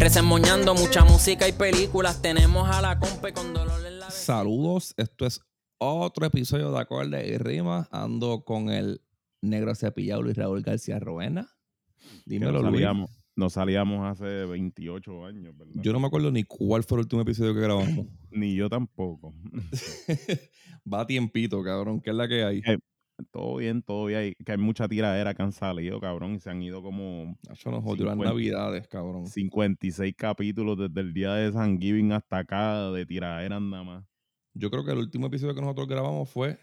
Resemoñando mucha música y películas. Tenemos a la compa con dolor en la. Saludos, esto es otro episodio de Acorde y Rimas. Ando con el negro cepillado Luis Raúl García Roena. Dímelo, no Luis. salíamos, no salíamos hace 28 años, ¿verdad? Yo no me acuerdo ni cuál fue el último episodio que grabamos. Ni yo tampoco. Va a tiempito, cabrón, que es la que hay. Eh, todo bien, todo bien. Que hay mucha tiradera que han salido, cabrón, y se han ido como Eso nos jodió las 50. navidades, cabrón. 56 capítulos desde el día de San Giving hasta acá de tiradera nada más. Yo creo que el último episodio que nosotros grabamos fue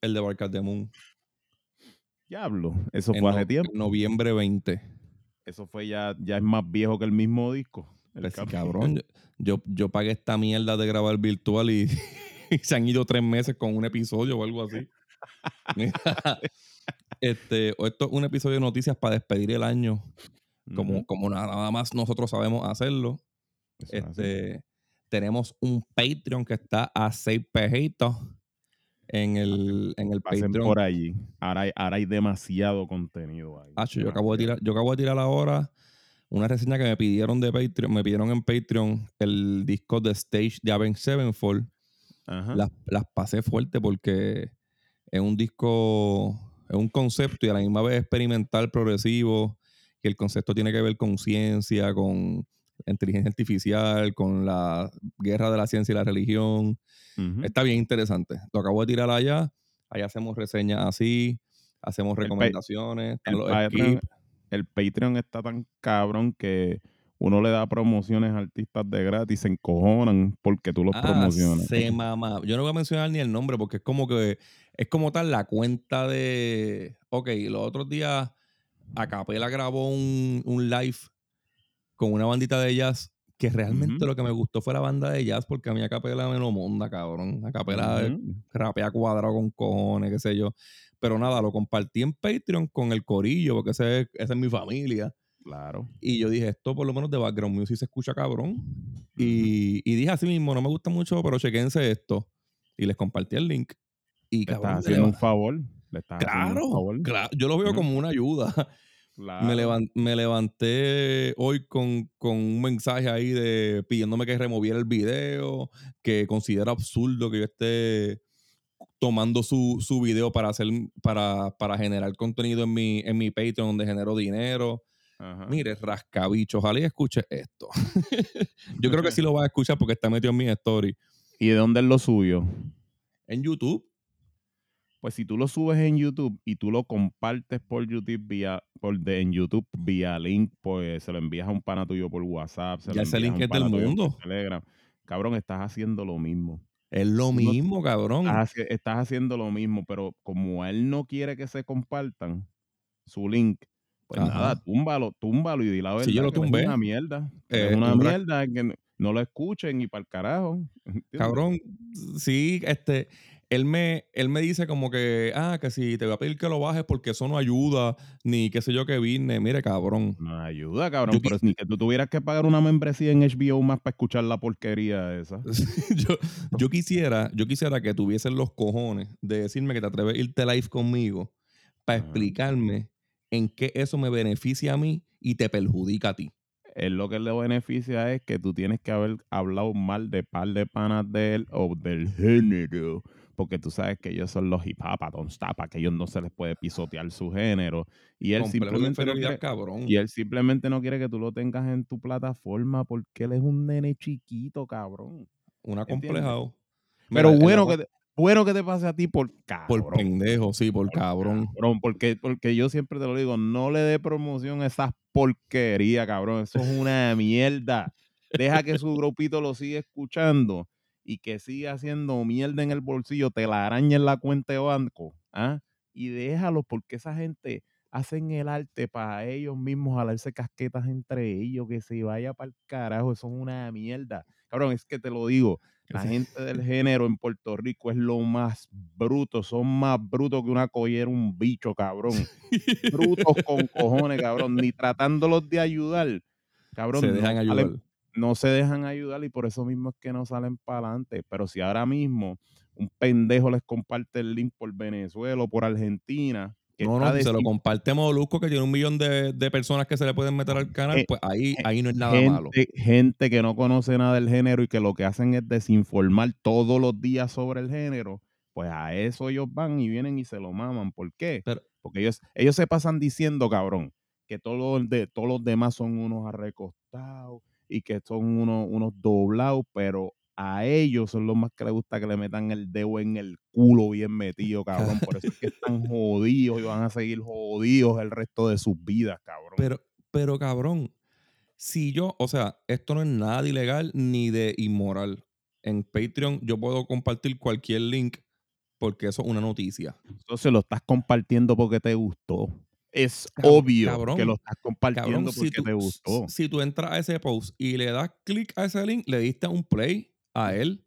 el de Barcat de Moon. Diablo, eso en fue no- hace tiempo. noviembre 20. Eso fue ya, ya es más viejo que el mismo disco. El Pues sí, cabrón, yo, yo, yo pagué esta mierda de grabar virtual y, y se han ido tres meses con un episodio o algo así. Este, esto es un episodio de noticias para despedir el año, como, como nada más nosotros sabemos hacerlo. eso. Este, tenemos un Patreon que está a 6 pejitos en el, en el Pasen Patreon. por allí. Ahora hay, ahora hay demasiado contenido ahí. Yo acabo de tirar, yo acabo de tirar ahora una reseña que me pidieron de Patreon, me pidieron en Patreon el disco de Stage de Avenged Sevenfold. Ajá. Las, las pasé fuerte porque es un disco, es un concepto y a la misma vez experimental, progresivo, que el concepto tiene que ver con ciencia, con inteligencia artificial, con la guerra de la ciencia y la religión. Está bien interesante. Lo acabo de tirar allá. Allá hacemos reseñas así, hacemos recomendaciones, Patreon, el Patreon está tan cabrón que uno le da promociones a artistas de gratis, se encojonan porque tú los Ah, promocionas. se mama. Yo no voy a mencionar ni el nombre porque es como que es como tal la cuenta de. Ok, los otros días Acapela grabó un, un live con una bandita de jazz que realmente lo que me gustó fue la banda de jazz porque a mí Acapela me lo monda, cabrón. Acapela Ujú. rapea cuadrado con cojones, qué sé yo. Pero nada, lo compartí en Patreon con el corillo porque ese, es- esa es mi familia. Claro. Y yo dije, esto por lo menos de background music se escucha cabrón. Y, y dije así mismo, no me gusta mucho, pero chequense esto. Y les compartí el link. Y Le estás haciendo un favor. Le estás haciendo Claro, un favor. claro, yo lo veo como una ayuda. Claro. Me, levan- me levanté hoy con, con un mensaje ahí de pidiéndome que removiera el video, que considera absurdo que yo esté tomando su, su video para hacer para, para generar contenido en mi, en mi Patreon donde genero dinero. Ajá. Mire, rascabicho, ojalá y escuche esto. Yo creo que sí lo va a escuchar porque está metido en mi story. ¿Y de dónde es lo suyo? En YouTube. Pues si tú lo subes en YouTube y tú lo compartes por YouTube vía, por de, en YouTube vía link, pues se lo envías a un pana tuyo por WhatsApp, se Ya lo ese link es del mundo. Telegram. Cabrón, estás haciendo lo mismo. Es lo No- mismo, cabrón. Estás, haci- estás haciendo lo mismo, pero como él no quiere que se compartan su link, pues Ajá. nada, túmbalo, túmbalo y di la verdad. Sí, yo lo tumbé. Es una mierda. que Eh, es una mierda que no, no lo escuchen y para el carajo. ¿entiendes? Cabrón, sí, este, él me, él me dice como que, ah, que si te voy a pedir que lo bajes porque eso no ayuda, ni qué sé yo que vine. Mire, cabrón. No ayuda, cabrón, Yo pero ni que tú tuvieras que pagar una membresía en HBO más para escuchar la porquería esa. yo, yo quisiera, yo quisiera que tuviesen los cojones de decirme que te atreves a irte live conmigo para explicarme en qué eso me beneficia a mí y te perjudica a ti. Él lo que le beneficia es que tú tienes que haber hablado mal de par de panas de él o del género. Porque tú sabes que ellos son los hip hop, don't stop, a que ellos no se les puede pisotear su género. Y él, simplemente no quiere, cabrón. y él simplemente no quiere que tú lo tengas en tu plataforma porque él es un nene chiquito, cabrón. Una ¿entiendes? complejado. Pero Mira, bueno que, te, bueno que te pase a ti por cabrón. Por pendejo, sí, por cabrón. Cabrón, porque, porque yo siempre te lo digo, no le dé promoción a esas porquerías, cabrón. Eso es una mierda. Deja que su grupito lo siga escuchando y que siga haciendo mierda en el bolsillo, te la araña en la cuenta de banco. ¿ah? Y déjalo porque esa gente hacen el arte para ellos mismos jalarse casquetas entre ellos, que se vaya para el carajo, eso es una mierda. Cabrón, es que te lo digo, la gente del género en Puerto Rico es lo más bruto, son más brutos que una collera, un bicho, cabrón. Brutos con cojones, cabrón, ni tratándolos de ayudar. Cabrón, Se dejan ayudar. No se dejan ayudar y por eso mismo es que no salen para adelante. Pero si ahora mismo un pendejo les comparte el link por Venezuela o por Argentina, que No, no, si se lo comparte Molusco, que tiene un millón de, de personas que se le pueden meter al canal, Eh, pues ahí, eh, ahí no es nada malo. gente, gente que no conoce nada del género y que lo que hacen es desinformar todos los días sobre el género, pues a eso ellos van y vienen y se lo maman. ¿Por qué? Pero- Porque ellos, ellos se pasan diciendo, cabrón, que todos los, de, todos los demás son unos arrecostados y que son unos, unos doblados, pero a ellos son los más que les gusta que le metan el dedo en el culo bien metido, cabrón. Por eso es que están jodidos y van a seguir jodidos el resto de sus vidas, cabrón. Pero, pero cabrón, si yo, o sea, esto no es nada de ilegal ni de inmoral. En Patreon yo puedo compartir cualquier link porque eso es una noticia. Entonces lo estás compartiendo porque te gustó. Es Cabrón, obvio cabrón, que lo estás compartiendo Cabrón, porque si tú, te gustó. si tú entras a ese post y le das clic a ese link, le diste un play a él.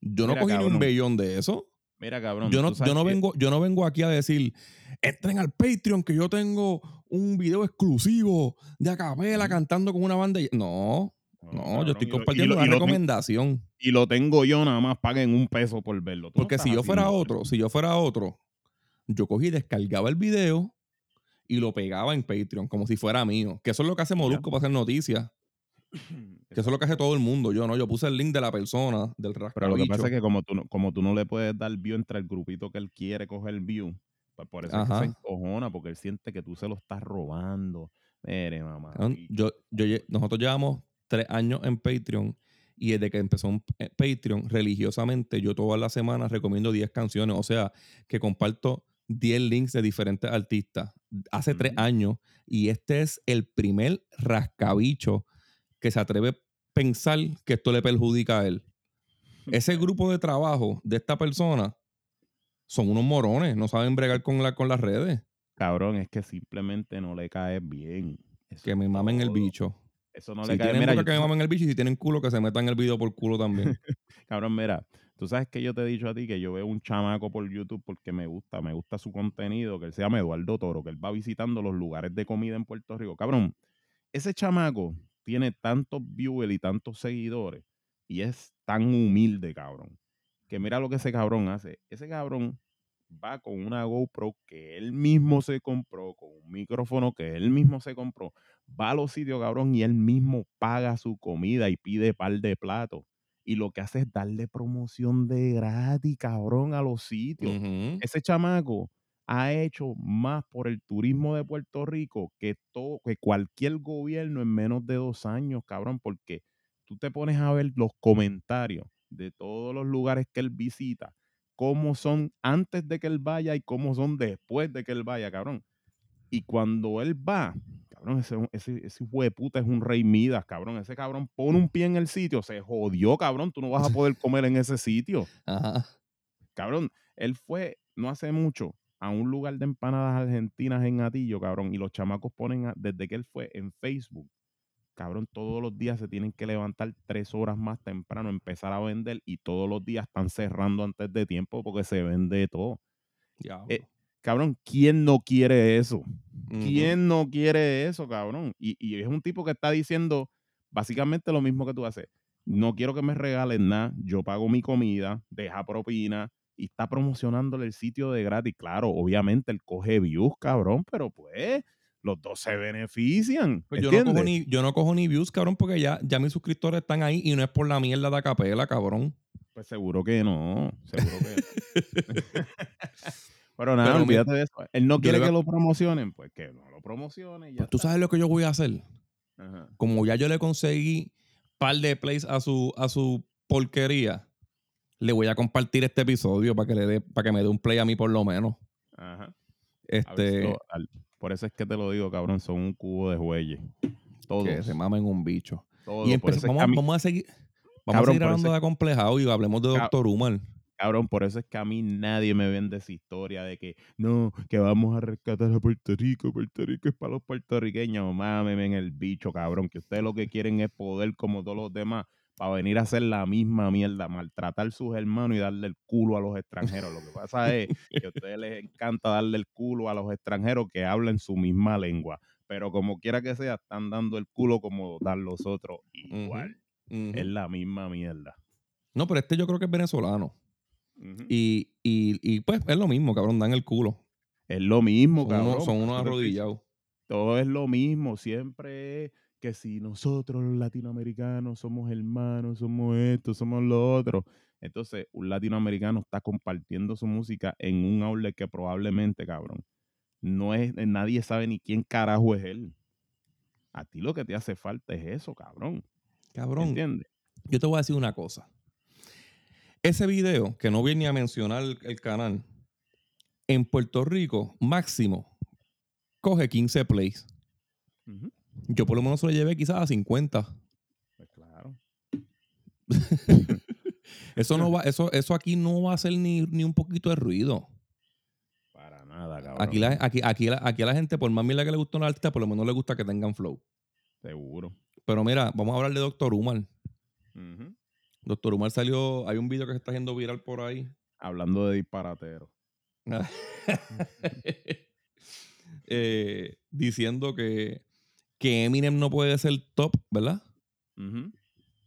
Yo no cogí ni un bellón de eso. Mira, cabrón. Yo no, yo, no vengo, yo no vengo aquí a decir, entren al Patreon que yo tengo un video exclusivo de Acapela cantando con una banda. y-". No, no, cabrón, yo estoy y lo- y compartiendo lo- una y recomendación. Y lo tengo yo, nada más paguen un peso por verlo. Porque si yo fuera otro, si yo fuera otro, yo cogí, y descargaba el video y lo pegaba en Patreon, como si fuera mío. Que eso es lo que hace Molusco para hacer noticias. Que eso es lo que hace todo el mundo. Yo no, yo puse el link de la persona, del Pero lo que rascabicho. pasa es que como tú, no, como tú no le puedes dar view entre el grupito que él quiere coger view, pues por eso es que se encojona, porque él siente que tú se lo estás robando. Mire, mamá. Yo, yo, nosotros llevamos tres años en Patreon y desde que empezó un eh, Patreon, religiosamente, yo todas las semanas recomiendo 10 canciones. O sea, que comparto 10 links de diferentes artistas. Hace tres Ujú. años y este es el primer rascabicho que se atreve a pensar que esto le perjudica a él. Ese grupo de trabajo de esta persona son unos morones, no saben bregar con, la, con las redes. Cabrón, es que simplemente no le caes bien. Eso Que me mamen el bicho. Eso no si le cae Mira, boca yo- que me mamen el bicho y si tienen culo que se metan el video por culo también. Cabrón, mira, tú sabes que yo te he dicho a ti que yo veo un chamaco por YouTube porque me gusta, me gusta su contenido, que él se llama Eduardo Toro, que él va visitando los lugares de comida en Puerto Rico. Cabrón, ese chamaco tiene tantos viewers y tantos seguidores y es tan humilde, cabrón, que mira lo que ese cabrón hace. Ese cabrón va con una GoPro que él mismo se compró, con un micrófono que él mismo se compró, va a los sitios, cabrón, y él mismo paga su comida y pide par de platos. Y lo que hace es darle promoción de gratis, cabrón, a los sitios. Ese chamaco ha hecho más por el turismo de Puerto Rico que, todo, que cualquier gobierno en menos de dos años, cabrón, porque tú te pones a ver los comentarios de todos los lugares que él visita, cómo son antes de que él vaya y cómo son después de que él vaya, cabrón. Y cuando él va, cabrón, ese, ese, ese hijo de puta es un rey Midas, cabrón. Ese cabrón pone un pie en el sitio, se jodió, cabrón. Tú no vas a poder comer en ese sitio. Ajá. Cabrón, él fue no hace mucho a un lugar de empanadas argentinas en Atillo, cabrón, y los chamacos ponen, a- desde que él fue en Facebook, cabrón, todos los días se tienen que levantar tres horas más temprano, empezar a vender, y todos los días están cerrando antes de tiempo porque se vende todo. Diablo. Eh, Cabrón, ¿quién no quiere eso? ¿Quién no quiere eso, cabrón? Y, y es un tipo que está diciendo básicamente lo mismo que tú haces. No quiero que me regalen nada, yo pago mi comida, deja propina y está promocionándole el sitio de gratis. Claro, obviamente él coge views, cabrón, pero pues los dos se benefician. Pues yo, no cojo ni, yo no cojo ni views, cabrón, porque ya, ya mis suscriptores están ahí y no es por la mierda de Acapela, cabrón. Pues seguro que no, seguro que Pero nada, Pero mi- olvídate de eso. Él no quiere que lo promocionen, pues que no lo promocionen. Pues tú sabes lo que yo voy a hacer. Ajá. Como ya yo le conseguí par de plays a su, a su porquería, le voy a compartir este episodio para que le dé, para que me dé un play a mí por lo menos. Ajá. Este, si lo- al- por eso es que te lo digo, cabrón, son un cubo de jueyes. Todos. que se mamen un bicho. todos. Y empecé- vamos, a mí- vamos a seguir, vamos Cabrón, a seguir hablando de acomplejado y hablemos de Doctor Umar. Cabrón, por eso es que a mí nadie me vende esa historia de que no, que vamos a rescatar a Puerto Rico, Puerto Rico es para los puertorriqueños. Mámeme en el bicho, cabrón, que ustedes lo que quieren es poder como todos los demás para venir a hacer la misma mierda, maltratar a sus hermanos y darle el culo a los extranjeros. Lo que pasa es que a ustedes les encanta darle el culo a los extranjeros que hablan su misma lengua. Pero como quiera que sea, están dando el culo como dan los otros igual. Es la misma mierda. No, pero este yo creo que es venezolano. Y, y, pues es lo mismo, cabrón, dan el culo. Es lo mismo, son cabrón. son unos arrodillados. Todo es lo mismo, siempre es que si nosotros los latinoamericanos somos hermanos, somos esto, somos lo otro. Entonces, un latinoamericano está compartiendo su música en un outlet que probablemente, cabrón, no es, nadie sabe ni quién carajo es él. A ti lo que te hace falta es eso, cabrón. Cabrón. ¿Entiendes? Yo te voy a decir una cosa. Ese video, que no viene a mencionar el, canal, en Puerto Rico, máximo, coge 15 plays. Yo por lo menos se lo llevé quizás a 50. Pues claro. eso, no va, eso, eso aquí no va a hacer ni, un poquito de ruido. Para nada, cabrón. Aquí, aquí, aquí, aquí a la gente, por más mila que le gusta una artista, por lo menos le gusta que tengan flow. Seguro. Pero mira, vamos a hablar de Doctor Umar. Doctor Umar salió, hay un video que se está haciendo viral por ahí. Hablando de disparatero. Eh, diciendo que que Eminem no puede ser top, ¿verdad?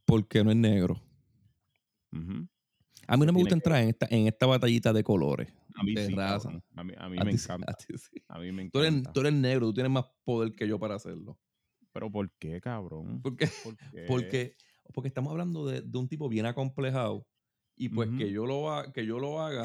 Porque no es negro. A mí no me gusta entrar en esta, en esta batallita de colores. A mí de sí, raza. A mí, me encanta. A, mí me encanta. Tú eres, negro, tú tienes más poder que yo para hacerlo. ¿Pero por qué, cabrón? Porque, Porque, porque estamos hablando de, un tipo bien acomplejado. Y pues que, yo lo, que yo lo haga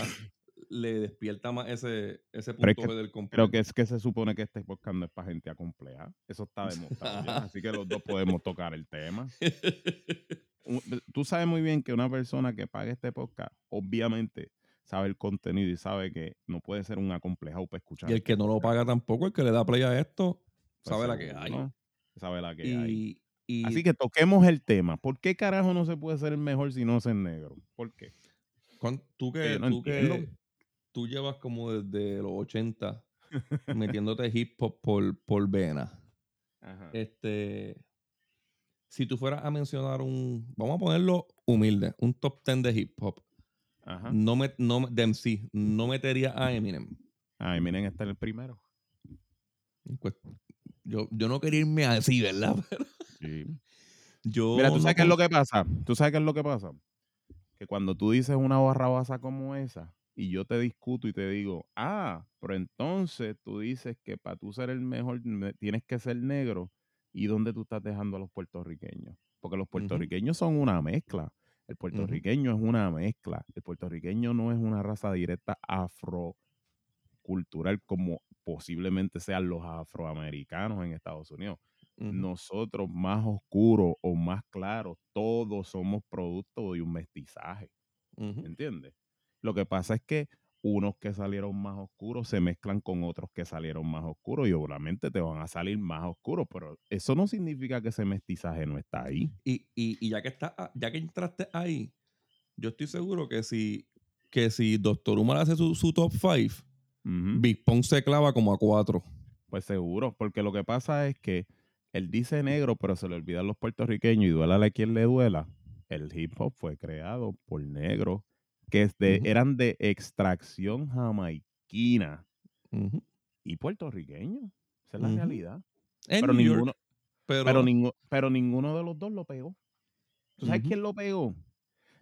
le despierta más ese, ese punto del complejo. Pero que es que se supone que este podcast es para gente acompleja. Eso está demostrado Así que los dos podemos tocar el tema. Tú sabes muy bien que una persona que pague este podcast, obviamente, sabe el contenido y sabe que no puede ser un acomplejado para escuchar. Y el que no lo paga tampoco, el que le da play a esto, pues sabe la que hay. Sabe la que hay. Así que toquemos el tema. ¿Por qué carajo no se puede ser el mejor si no es el negro? ¿Por qué? Tú que, tú que, tú llevas como desde los 80 metiéndote hip hop por, por vena. Este, si tú fueras a mencionar un, vamos a ponerlo humilde, un top 10 de hip hop, no me, no, de MC, no metería a Eminem. A Eminem está en el primero. Pues, yo, yo no quería irme así, ¿verdad? sí. Yo Mira, ¿tú sabes qué es lo que pasa? ¿Tú sabes qué es lo que pasa? Que cuando tú dices una barrabasa como esa, y yo te discuto y te digo, ah, pero entonces tú dices que para tú ser el mejor tienes que ser negro. ¿Y dónde tú estás dejando a los puertorriqueños? Porque los puertorriqueños son una mezcla. El puertorriqueño es una mezcla. El puertorriqueño no es una raza directa afrocultural como posiblemente sean los afroamericanos en Estados Unidos. Nosotros más oscuros o más claros, todos somos producto de un mestizaje. ¿Entiendes? Lo que pasa es que unos que salieron más oscuros se mezclan con otros que salieron más oscuros y obviamente te van a salir más oscuros, pero eso no significa que ese mestizaje no está ahí. Y, ya que está, ah, ya que entraste ahí, yo estoy seguro que si, que si Doctor Umar hace su, top 5, uh se clava como a 4. Pues seguro, porque lo que pasa es que él dice negro, pero se le olvidan los puertorriqueños y duela a quien le duela. El hip hop fue creado por negros que eran de extracción jamaiquina y puertorriqueño. Esa es la realidad. pero, ninguno, pero... Pero, ninguno de los dos lo pegó. ¿Tú sabes quién lo pegó?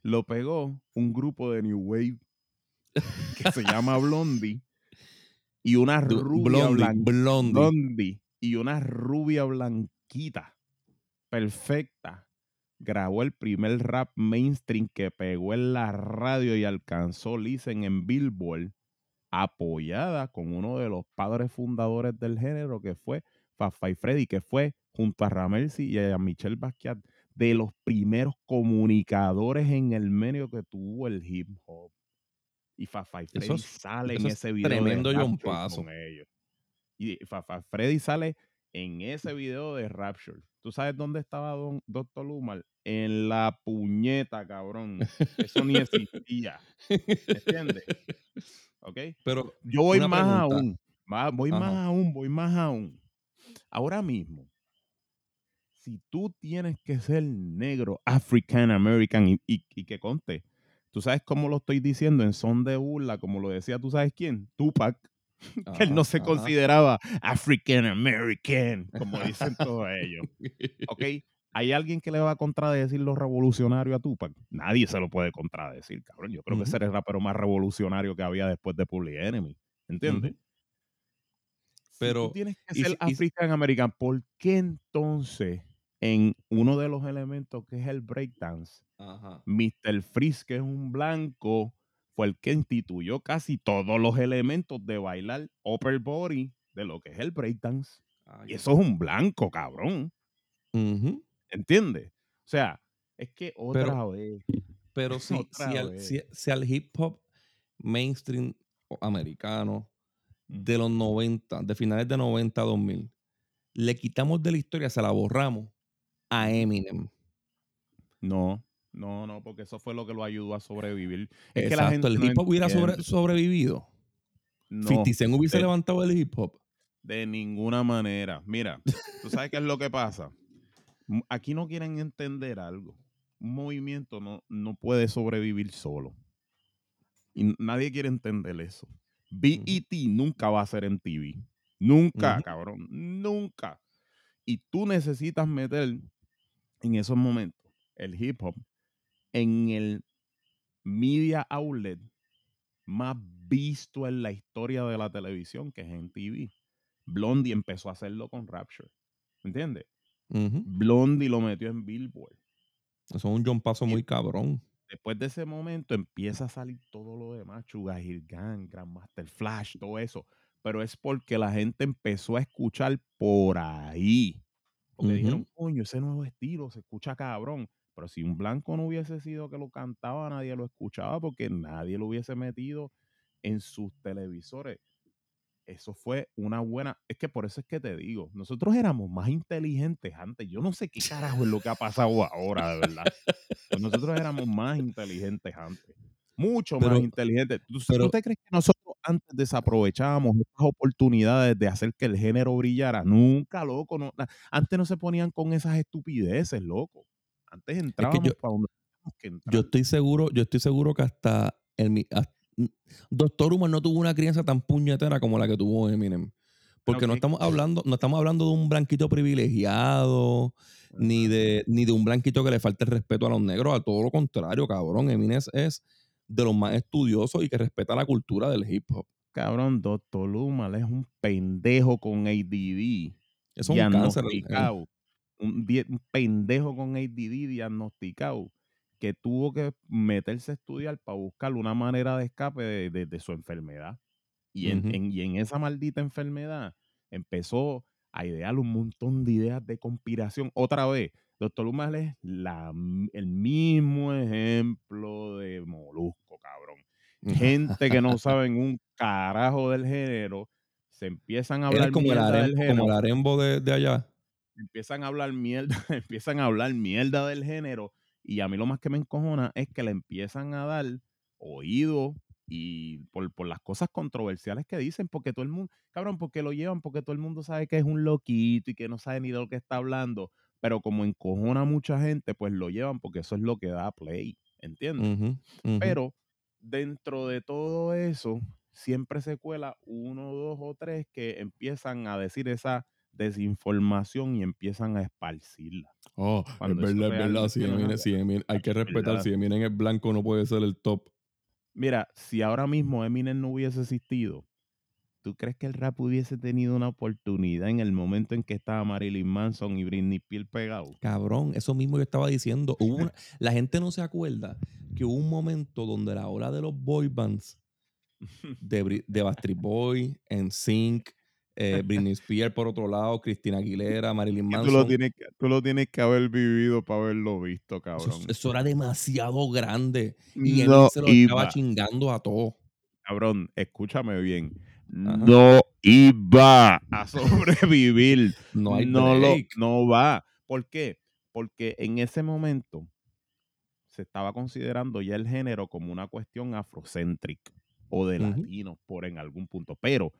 Lo pegó un grupo de New Wave que se llama Blondie y una rubia Blondie. Y una rubia blanquita perfecta grabó el primer rap mainstream que pegó en la radio y alcanzó listen en Billboard, apoyada con uno de los padres fundadores del género, que fue Fafa y Freddy, que fue junto a Ramelsi y a Michelle Basquiat, de los primeros comunicadores en el medio que tuvo el hip hop. Y Fafa y Freddy sale en ese video. Tremendo John Paso. Y Freddy sale en ese video de Rapture. ¿Tú sabes dónde estaba don, Doctor Lumar? En la puñeta, cabrón. Eso ni existía. ¿Entiendes? ¿Ok? Pero Yo voy más pregunta. aún. va- voy más aún, voy más aún. Ahora mismo, si tú tienes que ser negro, African American, y, y- y que conste, tú sabes cómo lo estoy diciendo en son de burla, como lo decía, ¿tú sabes quién? Tupac, que él no se consideraba African American, como dicen todos ellos. ¿Ok? ¿Hay alguien que le va a contradecir lo revolucionario a Tupac? Nadie se lo puede contradecir, cabrón. Yo creo que ese era el rapero más revolucionario que había después de Public Enemy. ¿Entiendes? Pero, tú tienes que ser y African American, ¿por qué entonces en uno de los elementos que es el breakdance, Ajá. Mr. Freeze, que es un blanco, fue el que instituyó casi todos los elementos de bailar upper body de lo que es el breakdance? Ay, Y eso es un blanco, cabrón. Ujú. ¿Entiendes? O sea, es que otra Pero- vez. Pero si, Otra si, al, vez. si- si al hip hop mainstream americano de los 90, de finales de 90 a 2000, le quitamos de la historia, se la borramos a Eminem. No, no, no, porque eso fue lo que lo ayudó a sobrevivir. Es que la Exacto, gente el hip hop hubiera sobre- sobrevivido. No, 50 Cent hubiese de- levantado el hip hop. de ninguna manera. Mira, ¿tú sabes qué es lo que pasa? Aquí no quieren entender algo. Un movimiento no, no puede sobrevivir solo. Y nadie quiere entender eso. BET nunca va a ser en TV. Nunca, cabrón. Nunca. Y tú necesitas meter en esos momentos el hip hop en el media outlet más visto en la historia de la televisión, que es en TV. Blondie empezó a hacerlo con Rapture. ¿Entiendes? Blondie lo metió en Billboard. Eso es un John Paso muy cabrón. Después de ese momento empieza a salir todo lo demás, Sugar Hill Gang, Grandmaster Flash, todo eso. Pero es porque la gente empezó a escuchar por ahí. Porque dijeron, coño, ese nuevo estilo se escucha cabrón. Pero si un blanco no hubiese sido que lo cantaba, nadie lo escuchaba porque nadie lo hubiese metido en sus televisores. Eso fue una buena. Es que por eso es que te digo, nosotros éramos más inteligentes antes. Yo no sé qué carajo es lo que ha pasado ahora, de verdad. Pero nosotros éramos más inteligentes antes. Mucho más inteligentes. ¿Tú, tú pero- te crees que nosotros antes desaprovechábamos estas oportunidades de hacer que el género brillara? Nunca, loco. No, antes no se ponían con esas estupideces, loco. Antes entrábamos yo- para donde teníamos que entrar. Yo estoy seguro, yo estoy seguro que hasta el hasta- Doctor Umar no tuvo una crianza tan puñetera como la que tuvo Eminem. Porque no estamos hablando, no estamos hablando de un blanquito privilegiado, ni de, ni de un blanquito que le falte el respeto a los negros, a todo lo contrario, cabrón. Eminem es, de los más estudiosos y que respeta la cultura del hip hop. Cabrón, Doctor Lumal es un pendejo con ADD. Es un cáncer. eh. Un, pendejo con ADD diagnosticado que tuvo que meterse a estudiar para buscar una manera de escape de, de- de su enfermedad. Y en, en- y en esa maldita enfermedad empezó a idear un montón de ideas de conspiración. Otra vez, Doctor Lumal es la, el mismo ejemplo de Molusco, cabrón. Gente que no saben un carajo del género, se empiezan a hablar como el, del género como el arembo de, de allá. Empiezan a hablar mierda, empiezan a hablar mierda del género y a mí lo más que me encojona es que le empiezan a dar oído y por, por las cosas controversiales que dicen, porque todo el mundo, cabrón, porque lo llevan, porque todo el mundo sabe que es un loquito y que no sabe ni de lo que está hablando, pero como encojona a mucha gente, pues lo llevan porque eso es lo que da play, ¿entiendes? Pero dentro de todo eso, siempre se cuela uno, dos o tres que empiezan a decir esa desinformación y empiezan a esparcirla. Oh, Cuando es verdad, es verdad. Si no si Eminem- hay que respetar. verdad. Si Eminem es blanco, no puede ser el top. Mira, si ahora mismo Eminem no hubiese existido, ¿tú crees que el rap hubiese tenido una oportunidad en el momento en que estaba Marilyn Manson y Britney Spears pegados? Cabrón, eso mismo yo estaba diciendo. Hubo una- la gente no se acuerda que hubo un momento donde la ola de los boy bands de, de Backstreet Boy, NSYNC, eh, Britney Spears por otro lado, Cristina Aguilera, Marilyn Manson. tú, lo tienes que, tú lo tienes que haber vivido para haberlo visto, cabrón. eso era demasiado grande. Y Eminem no se lo estaba iba, chingando a todos. cabrón, escúchame bien. Ajá. No iba a sobrevivir. No hay no, lo, no va. ¿Por qué? Porque en ese momento se estaba considerando ya el género como una cuestión afrocéntrica o de latinos por en algún punto. Pero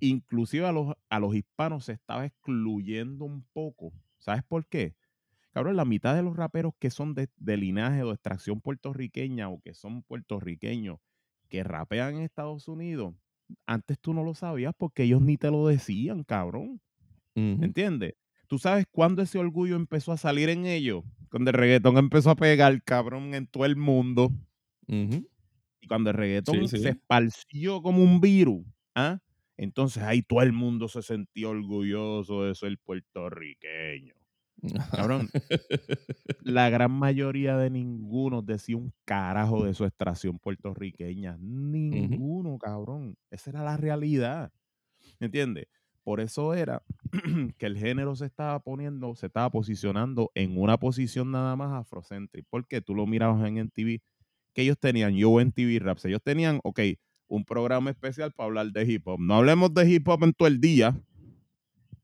inclusive a los, a los hispanos se estaba excluyendo un poco. ¿Sabes por qué? Cabrón, la mitad de los raperos que son de, de linaje o de extracción puertorriqueña o que son puertorriqueños que rapean en Estados Unidos, antes tú no lo sabías porque ellos ni te lo decían, cabrón. Ujú. ¿Entiendes? ¿Tú sabes cuándo ese orgullo empezó a salir en ellos? Cuando el reggaetón empezó a pegar, cabrón, en todo el mundo. Y cuando el reggaetón Sí, sí. se esparció como un virus, ¿ah? Entonces ahí todo el mundo se sentía orgulloso de ser puertorriqueño. Cabrón, la gran mayoría de ninguno decía un carajo de su extracción puertorriqueña. Ninguno, cabrón. Esa era la realidad. ¿Entiendes? Por eso era que el género se estaba poniendo, se estaba posicionando en una posición nada más afrocéntrica. Porque tú lo mirabas en MTV, que ellos tenían, yo en TV Raps, ellos tenían, ok, un programa especial para hablar de hip hop. No hablemos de hip hop en todo el día.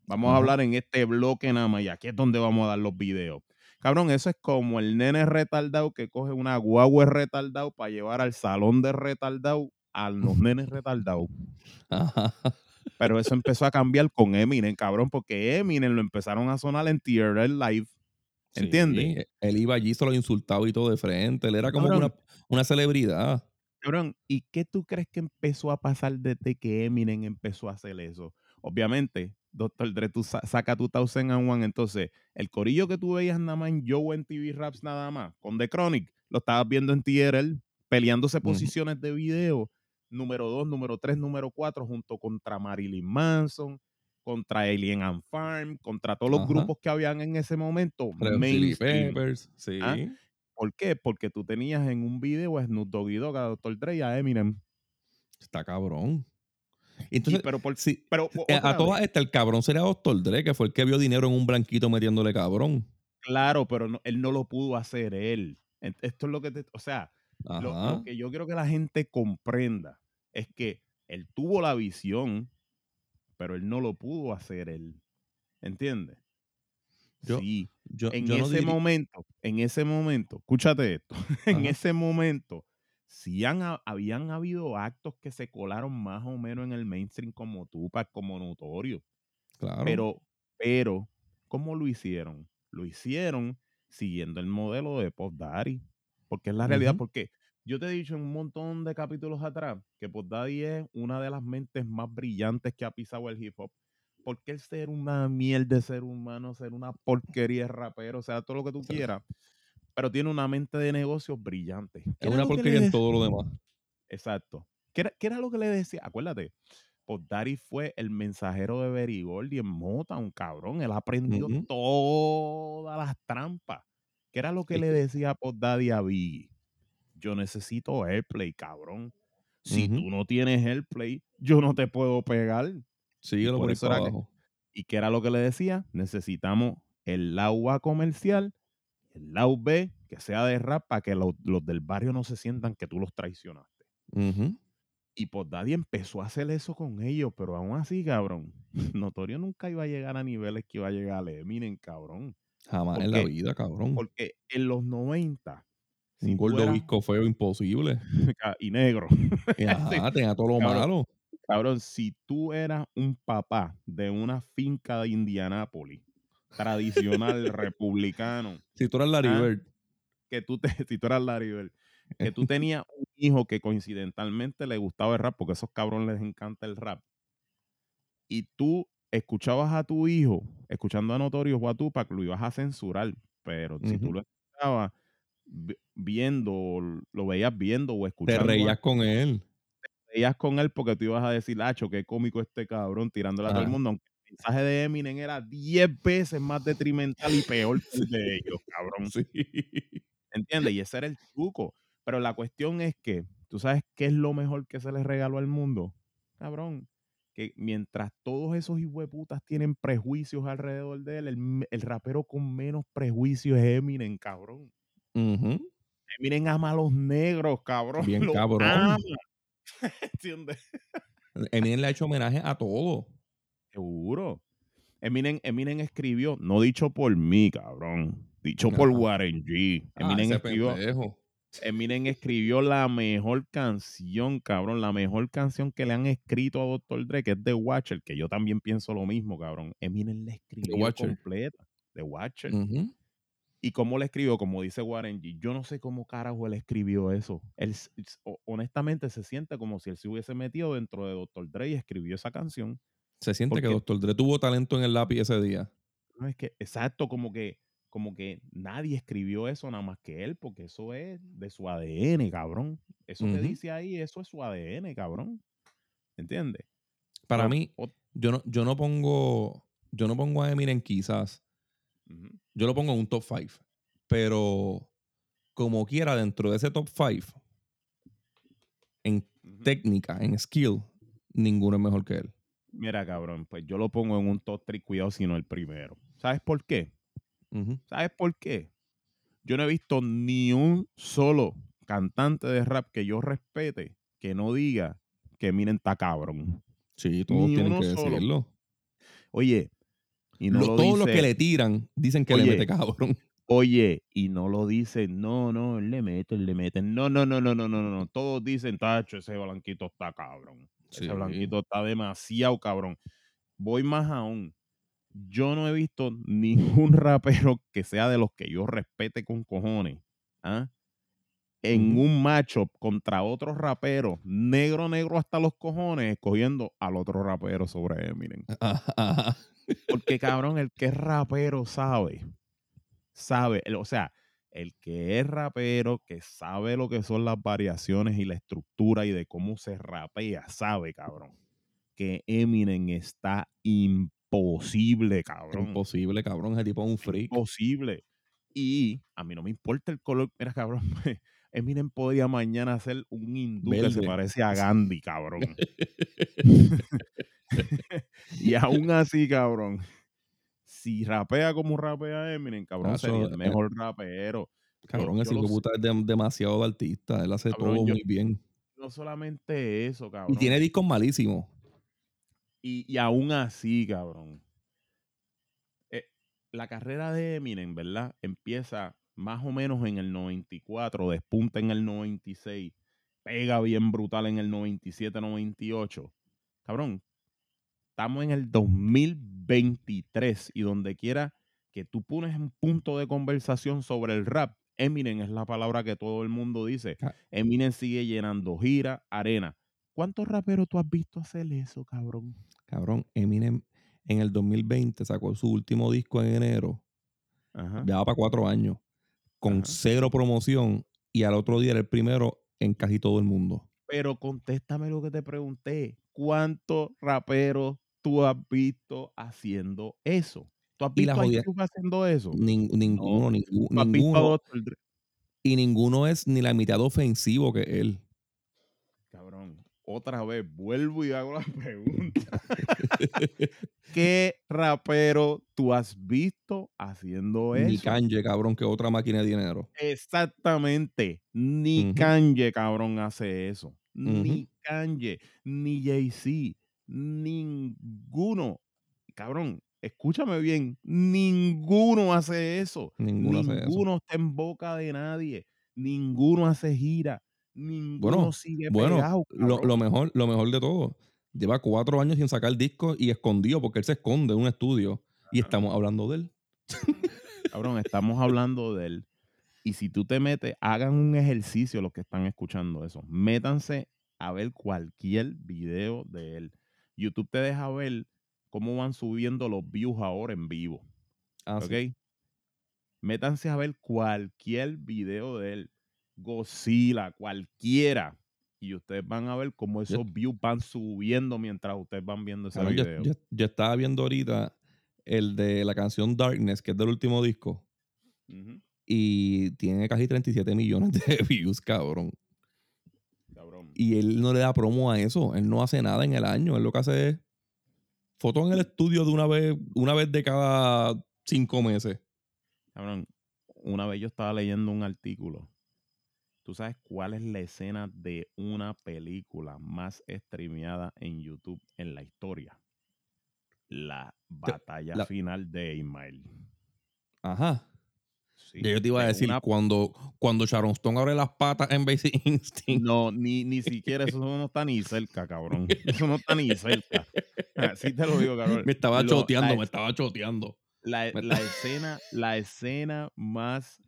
Vamos a hablar en este bloque nada más y aquí es donde vamos a dar los videos. Cabrón, eso es como el nene retardado que coge una guagua retardado para llevar al salón de retardado a los nenes retardados. Pero eso empezó a cambiar con Eminem, cabrón, porque Eminem lo empezaron a sonar en TRL Live. ¿Entiendes? Sí, él iba allí, se lo insultaba y todo de frente. Él era como una, una celebridad. Cabrón, ¿y qué tú crees que empezó a pasar desde que Eminem empezó a hacer eso? Obviamente, Dr. Dre, tú sa- saca tu Thousand and One, entonces, el corillo que tú veías nada más en Joe en TV Raps nada más, con The Chronic, lo estabas viendo en TRL, peleándose posiciones de video, número 2, número 3, número 4, junto contra Marilyn Manson, contra Alien and Farm, contra todos los Ajá. grupos que habían en ese momento, mainstream. Sí. ¿Ah? ¿Por qué? Porque tú tenías en un video a Snoop Doggy Dogg, a Dr. Dre y a Eminem. Está cabrón. Entonces, pero por, sí, pero eh, a todas estas, el cabrón sería Doctor Dre, que fue el que vio dinero en un blanquito metiéndole cabrón. claro, pero no- él no lo pudo hacer él. Esto es lo que te, o sea, lo, lo que yo quiero que la gente comprenda es que él tuvo la visión, pero él no lo pudo hacer él. ¿Entiendes? Yo- sí. Yo, en yo no ese diría- momento, en ese momento, escúchate esto, en Ajá. ese momento, sí han, ha- habían habido actos que se colaron más o menos en el mainstream como Tupac, como Notorio, Claro. pero, pero, ¿cómo lo hicieron? Lo hicieron siguiendo el modelo de Pop Daddy, porque es la realidad, porque yo te he dicho en un montón de capítulos atrás que Pop Daddy es una de las mentes más brillantes que ha pisado el hip hop. Porque el ser una miel de ser humano, ser una porquería de rapero, o sea, todo lo que tú quieras, pero tiene una mente de negocios brillante. ¿Qué es una porquería en todo lo demás. Exacto. ¿Qué era, qué era lo que le decía? Acuérdate, Pop Daddy fue el mensajero de Berigordi en Motown, cabrón. Él aprendió Ujú. todas las trampas. ¿Qué era lo que le decía Pop Daddy a Biggie? Yo necesito airplay, cabrón. Si tú no tienes airplay, yo no te puedo pegar. Síguelo por por eso era que-. ¿Y qué era lo que le decía? Necesitamos el lado A comercial, el lado B, que sea de rap, para que los, los del barrio no se sientan que tú los traicionaste. Y Pod Daddy empezó a hacer eso con ellos, pero aún así, cabrón, Notorio nunca iba a llegar a niveles que iba a llegar a Eminem, cabrón. Jamás ¿Por en la vida, cabrón. Porque en los 90, si Un tú gordo visco feo imposible. y negro, Y ajá, tenía todo lo Cabrón. malo. Cabrón, si tú eras un papá de una finca de Indianápolis, tradicional, republicano, Si tú eras Larry Ah. Bird. que tú te, si tú eras Larry Bird, que tú tenías un hijo que coincidentalmente le gustaba el rap, porque a esos cabrones les encanta el rap, y tú escuchabas a tu hijo escuchando a Notorious o a Tupac, lo ibas a censurar, pero si tú lo escuchabas vi- viendo, lo veías viendo o Te escuchando, a- reías con él. Con él porque tú ibas a decir, Lacho, qué cómico este cabrón tirándole a todo el mundo, aunque el mensaje de Eminem era 10 veces más detrimental y peor que el de ellos, cabrón. Sí. ¿Entiendes? Y ese era el truco. Pero la cuestión es que, ¿tú sabes qué es lo mejor que se les regaló al mundo? Cabrón, que mientras todos esos hijueputas tienen prejuicios alrededor de él, el, el rapero con menos prejuicios es Eminem, cabrón. Ujú. Eminem ama a los negros, cabrón. Bien los cabrón. ama, ¿Entiendes? Eminem le ha hecho homenaje a todo. Seguro. Eminem, Eminem escribió, no dicho por mí, cabrón. Dicho por. Warren G. Ah, Eminem escribió, pendejo. Eminem escribió la mejor canción, cabrón. La mejor canción que le han escrito a Dr. Dre, que es The Watcher, que yo también pienso lo mismo, cabrón. Eminem la escribió completa. The Watcher. Ujú. ¿Y cómo le escribió? Como dice Warren G. Yo no sé cómo carajo él escribió eso. Él, honestamente, se siente como si él se hubiese metido dentro de Dr. Dre y escribió esa canción. Se siente que Dr. Dre tuvo talento en el lápiz ese día. No, es que, exacto, como que, como que nadie escribió eso nada más que él, porque eso es de su ADN, cabrón. Eso que Ujú. dice ahí, eso es su ADN, cabrón. ¿Entiendes? Para O- mí, o- yo no, yo no pongo. Yo no pongo a Eminem quizás. Yo lo pongo en un top 5. Pero como quiera, dentro de ese top 5, en técnica, en skill, ninguno es mejor que él. Mira, cabrón, pues yo lo pongo en un top 3, cuidado, sino el primero. ¿Sabes por qué? ¿Sabes por qué? Yo no he visto ni un solo cantante de rap que yo respete que no diga que miren está cabrón. Sí, todos Ni tienen que solo. decirlo. Oye, y no Lo- lo todos los dice- que le tiran dicen que Oye, le mete cabrón. Oye, y no lo dicen, no, no, él le mete, él le mete. No, no, no, no, no, no, no. Todos dicen, tacho, ese blanquito está cabrón. Sí. Ese blanquito está demasiado cabrón. Voy más aún. Yo no he visto ningún rapero que sea de los que yo respete con cojones. ¿ah? En un matchup contra otro rapero, negro, negro hasta los cojones, escogiendo al otro rapero sobre Eminem. Ajá, ajá. Porque, cabrón, el que es rapero sabe. Sabe. o sea, el que es rapero, que sabe lo que son las variaciones y la estructura y de cómo se rapea, sabe, cabrón. Que Eminem está imposible, cabrón. Imposible, cabrón. Ese tipo es un freak. Imposible. Y a mí no me importa el color. Mira, cabrón. Eminem podría mañana ser un hindú que se parece a Gandhi, cabrón. y aún así, cabrón, si rapea como rapea Eminem, cabrón, sería el eh, mejor rapero. Cabrón, ese puta es de- demasiado de artista. Él hace Cabrón, todo yo- muy bien. No solamente eso, cabrón. Y tiene discos malísimos. Y, y aún así, cabrón. eh, la carrera de Eminem, ¿verdad? Empieza más o menos en el 94, despunta en el 96, pega bien brutal en el 97, 98. Cabrón, estamos en el 2023 y donde quiera que tú pones un punto de conversación sobre el rap, Eminem es la palabra que todo el mundo dice. Ca- Eminem sigue llenando gira, arena. ¿Cuántos raperos tú has visto hacer eso, cabrón? Cabrón, Eminem en el 2020 sacó su último disco en enero. Ajá. Ya va para cuatro años. Con Ajá. cero promoción. Y al otro día era el primero en casi todo el mundo. Pero contéstame lo que te pregunté. ¿Cuántos raperos tú has visto haciendo eso? ¿Tú has visto a YouTube haciendo eso? Nin- ninguno, ningú- ¿Tú has visto a ninguno. Dre? Y ninguno es ni la mitad ofensivo que él. Cabrón, otra vez vuelvo y hago la pregunta. ¿Qué rapero tú has visto haciendo Ni eso? Kanye, cabrón, que otra máquina de dinero. Exactamente. Ni Ujú. Kanye, cabrón, hace eso. Ni Kanye, ni Jay-Z, ninguno. Cabrón, escúchame bien. Ninguno hace eso. Ninguno hace eso. ninguno está en boca de nadie. Ninguno hace gira. Ninguno Bueno, sigue Bueno, pegado, lo, mejor, lo mejor de todo. Lleva cuatro años sin sacar disco y escondido porque él se esconde en un estudio. Y estamos hablando de él. Cabrón, estamos hablando de él. Y si tú te metes, hagan un ejercicio los que están escuchando eso. Métanse a ver cualquier video de él. YouTube te deja ver cómo van subiendo los views ahora en vivo. Ah, ¿Ok? sí. Métanse a ver cualquier video de él. Godzilla, cualquiera. Y ustedes van a ver cómo esos views van subiendo mientras ustedes van viendo ese Cabrón, video. yo- yo estaba viendo ahorita el de la canción Darkness, que es del último disco. Y tiene casi 37 millones de views, cabrón. Cabrón. Y él no le da promo a eso. Él no hace nada en el año. Él lo que hace es fotos en el estudio de una vez, una vez de cada cinco meses. Cabrón, una vez yo estaba leyendo un artículo. ¿Tú sabes cuál es la escena de una película más streameada en YouTube en la historia? La batalla la- final de Ismael. Ajá. Sí, yo te iba a de decir, una- cuando, cuando Sharon Stone abre las patas en Basic Instinct. No, ni, ni siquiera eso no está ni cerca, cabrón. Eso no está ni cerca. Así te lo digo, cabrón. Me estaba Lo- choteando, me estaba choteando. La, la escena, la escena más,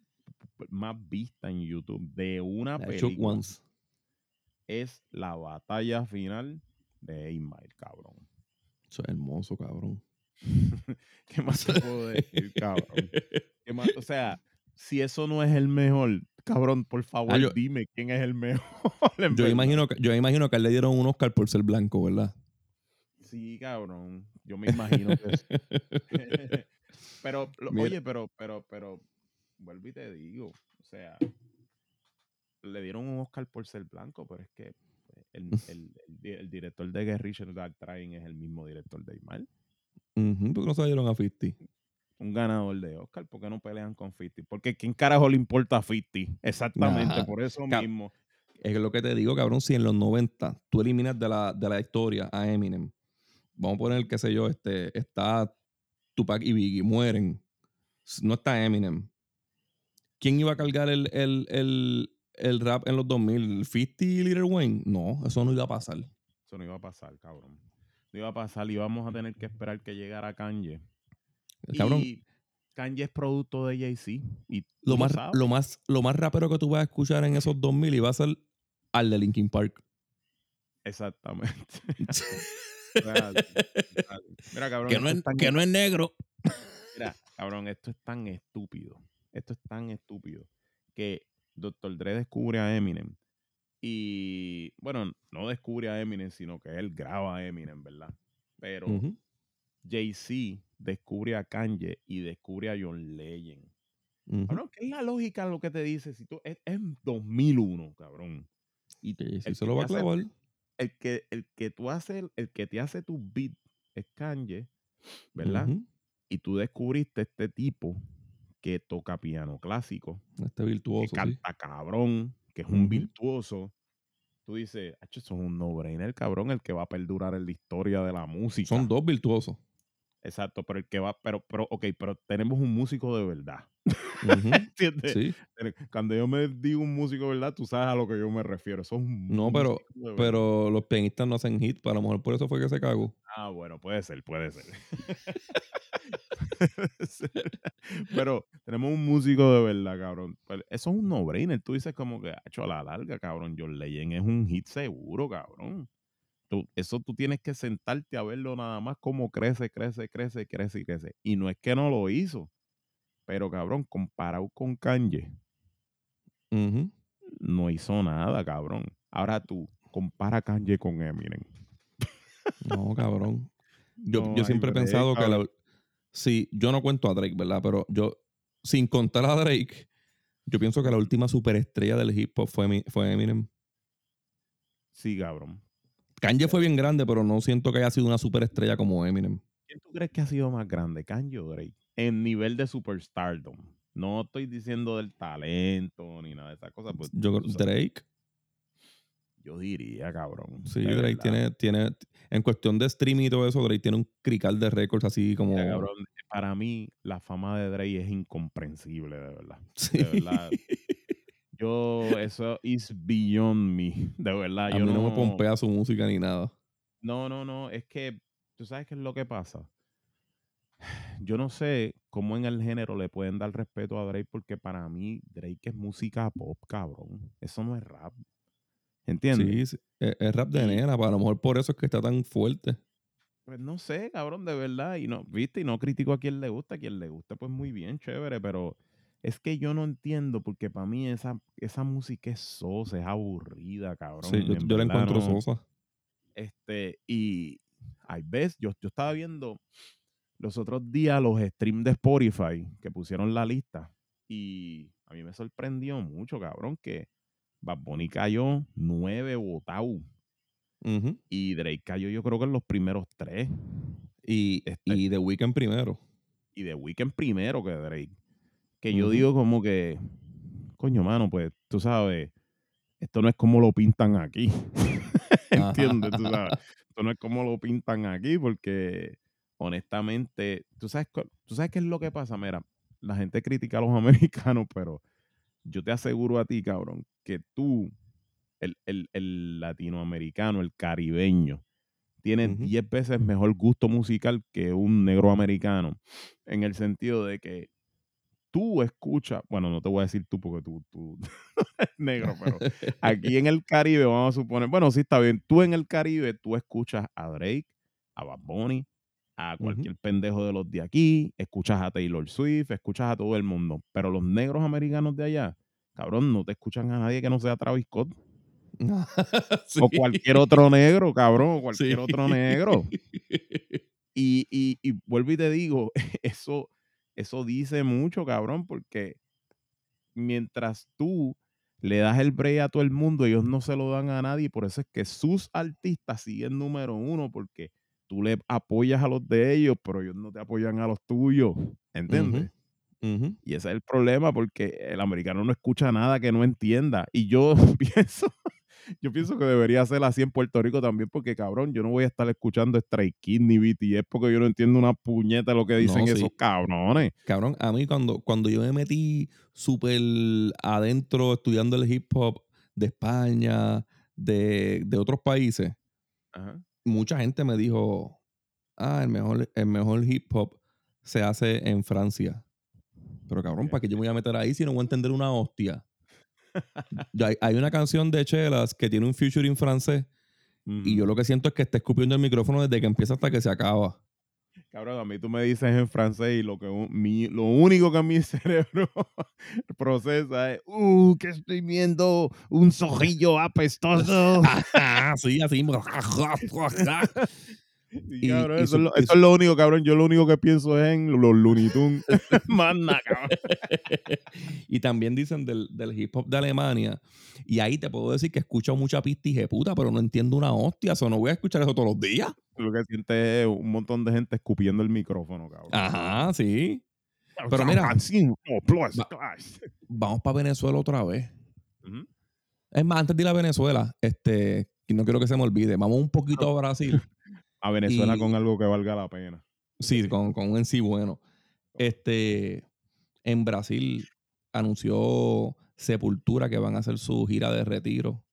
más vista en YouTube de una La película es la batalla final de Ismael, cabrón. Eso es hermoso, cabrón. ¿Qué más te puedo decir, cabrón? ¿Qué más? O sea, si eso no es el mejor, cabrón, por favor, Ah, yo- dime quién es el mejor. Yo imagino, que, yo imagino que le dieron un Oscar por ser blanco, ¿verdad? Sí, cabrón. Yo me imagino que sí. pero, lo- oye, pero, pero, pero, vuelvo y te digo, o sea, le dieron un Oscar por ser blanco, pero es que pues, el, el- el di- el director de Get Rich Trying es el mismo director de Imal. Ujú, ¿Por qué no se dieron a 50? Un ganador de Oscar, ¿por qué no pelean con 50? Porque ¿quién carajo le importa a 50? Exactamente, por eso mismo. Es lo que te digo, cabrón, si en los 90 tú eliminas de la, de la historia a Eminem, vamos a poner, qué sé yo, este, está Tupac y Biggie, mueren, no está Eminem. ¿Quién iba a cargar el, el, el, el rap en los 2000? ¿50 y Little Wayne? No, eso no iba a pasar. Eso no iba a pasar, cabrón. No iba a pasar y vamos a tener que esperar que llegara Kanye. Cabrón, Y Kanye es producto de Jay-Z. Y lo más, sabes. lo, más, lo más rapero que tú vas a escuchar en esos 2000 iba a ser al de Linkin Park. Exactamente. Real, real. Mira, cabrón. que, no es, tan- que no es negro. Mira, cabrón, esto es tan estúpido. Esto es tan estúpido que Dr. Dre descubre a Eminem. Y, bueno, no descubre a Eminem, sino que él graba a Eminem, ¿verdad? Pero. Jay-Z descubre a Kanye y descubre a John Legend. Cabrón, ¿qué es la lógica de lo que te dice? Si tú, es, es 2001, cabrón. Y Sí, se lo va a hace- clavar. el que, el que tú haces, el que te hace tu beat es Kanye, ¿verdad? Y tú descubriste este tipo que toca piano clásico, Este que virtuoso, sí. canta cabrón, que es un virtuoso. Tú dices, "Acho, eso es un no-brainer, cabrón, el que va a perdurar en la historia de la música. Son dos virtuosos. Exacto, pero el que va, pero, pero, ok, pero tenemos un músico de verdad. Ujú. ¿Entiendes? Sí, Cuando yo me digo un músico de verdad, tú sabes a lo que yo me refiero. Son un No, pero- pero los pianistas no hacen hit, pero a lo mejor por eso fue que se cagó. Ah, bueno, puede ser, puede ser. Pero tenemos un músico de verdad, cabrón. Pues eso es un no-brainer. Tú dices como que, hecho a la larga, cabrón. John Legend es un hit seguro, cabrón. Tú- eso tú tienes que sentarte a verlo nada más como crece, crece, crece, crece y crece. Y no es que no lo hizo. Pero, cabrón, comparado con Kanye, no hizo nada, cabrón. Ahora tú, compara Kanye con Eminem. No, cabrón. Yo, No yo siempre he pensado que la, sí, yo no cuento a Drake, ¿verdad? Pero yo, sin contar a Drake, yo pienso que la última superestrella del hip hop fue, fue Eminem. Sí, cabrón. Kanye fue bien grande, pero no siento que haya sido una superestrella como Eminem. ¿Quién tú crees que ha sido más grande, Kanye o Drake? En nivel de superstardom. No estoy diciendo del talento ni nada de esas cosas. Pues, Yo Drake, yo diría, cabrón. sí, Drake verdad. tiene, tiene, en cuestión de streaming y todo eso, Drake tiene un crical de récords así como... Mira, cabrón, para mí, la fama de Drake es incomprensible, de verdad. Sí. De verdad. Yo, eso is beyond me. De verdad. A yo mí no me pompea su música ni nada. No, no, no, es que tú sabes qué es lo que pasa. Yo no sé cómo en el género le pueden dar respeto a Drake porque para mí Drake es música pop, cabrón. Eso no es rap. ¿Entiendes? Sí, sí, es, es rap de nena, a lo mejor por eso es que está tan fuerte. Pues no sé, cabrón, de verdad. Y no, viste, y no critico a quien le gusta, a quien le gusta, pues muy bien, chévere, pero es que yo no entiendo porque para mí esa, esa música es sosa, es aburrida, cabrón. Sí, yo, en yo la encuentro no. sosa. Este, y hay veces, yo, yo estaba viendo los otros días los streams de Spotify que pusieron la lista y a mí me sorprendió mucho, cabrón, que Bad Bunny cayó nueve votados y Drake cayó yo creo que en los primeros tres Y, Este- y The Weeknd primero. y The Weeknd primero que Drake. Que yo digo como que, coño, mano, pues tú sabes, esto no es como lo pintan aquí. ¿Entiendes? Tú sabes, esto no es como lo pintan aquí porque honestamente, ¿tú sabes, ¿tú sabes qué es lo que pasa? Mira, la gente critica a los americanos, pero yo te aseguro a ti, cabrón, que tú, el, el- el latinoamericano, el caribeño, tiene Ujú. 10 veces mejor gusto musical que un negro americano, en el sentido de que tú escuchas, bueno, no te voy a decir tú porque tú, tú eres negro, pero aquí en el Caribe, vamos a suponer, bueno, sí está bien, tú en el Caribe, tú escuchas a Drake, a Bad Bunny, a cualquier pendejo de los de aquí, escuchas a Taylor Swift, escuchas a todo el mundo, pero los negros americanos de allá, cabrón, no te escuchan a nadie que no sea Travis Scott Sí. o cualquier otro negro, cabrón, o cualquier Sí. otro negro. Y, y, y vuelvo y te digo, eso, eso dice mucho, cabrón, porque mientras tú le das el break a todo el mundo, ellos no se lo dan a nadie. Por eso es que sus artistas siguen número uno, porque tú le apoyas a los de ellos, pero ellos no te apoyan a los tuyos. ¿Entiendes? Y ese es el problema, porque el americano no escucha nada que no entienda. Y yo pienso, yo pienso que debería ser así en Puerto Rico también, porque cabrón, yo no voy a estar escuchando Stray Kids ni BTS porque yo no entiendo una puñeta lo que dicen No, sí. esos cabrones. Cabrón, a mí cuando, cuando yo me metí súper adentro estudiando el hip hop de España, de, de otros países, Ajá. Mucha gente me dijo, ah, el mejor, el mejor hip hop se hace en Francia. Pero cabrón. ¿para qué yo me voy a meter ahí si no voy a entender una hostia? Hay, hay una canción de Chelas que tiene un featuring francés y yo lo que siento es que está escupiendo el micrófono desde que empieza hasta que se acaba. Cabrón, a mí tú me dices en francés y lo, que, mi- lo único que mi cerebro procesa es, uh, que estoy viendo un zorrillo apestoso. Ah, sí, así. Y, cabrón, y eso, su- es lo, y eso es lo único, cabrón. Yo lo único que pienso es en los Looney Tunes. Manda, cabrón. y también dicen del, del hip hop de Alemania. Y ahí te puedo decir que escucho mucha pista y puta, pero no entiendo una hostia. O no voy a escuchar eso todos los días. Lo que sientes es un montón de gente escupiendo el micrófono, cabrón. Ajá, sí. Pero mira, Va- Vamos para Venezuela otra vez. Es más, antes de ir a Venezuela, este, no quiero que se me olvide, vamos un poquito a Brasil. A Venezuela Y- con algo que valga la pena. Sí, con, con un en sí bueno. Este, en Brasil anunció Sepultura que van a hacer su gira de retiro.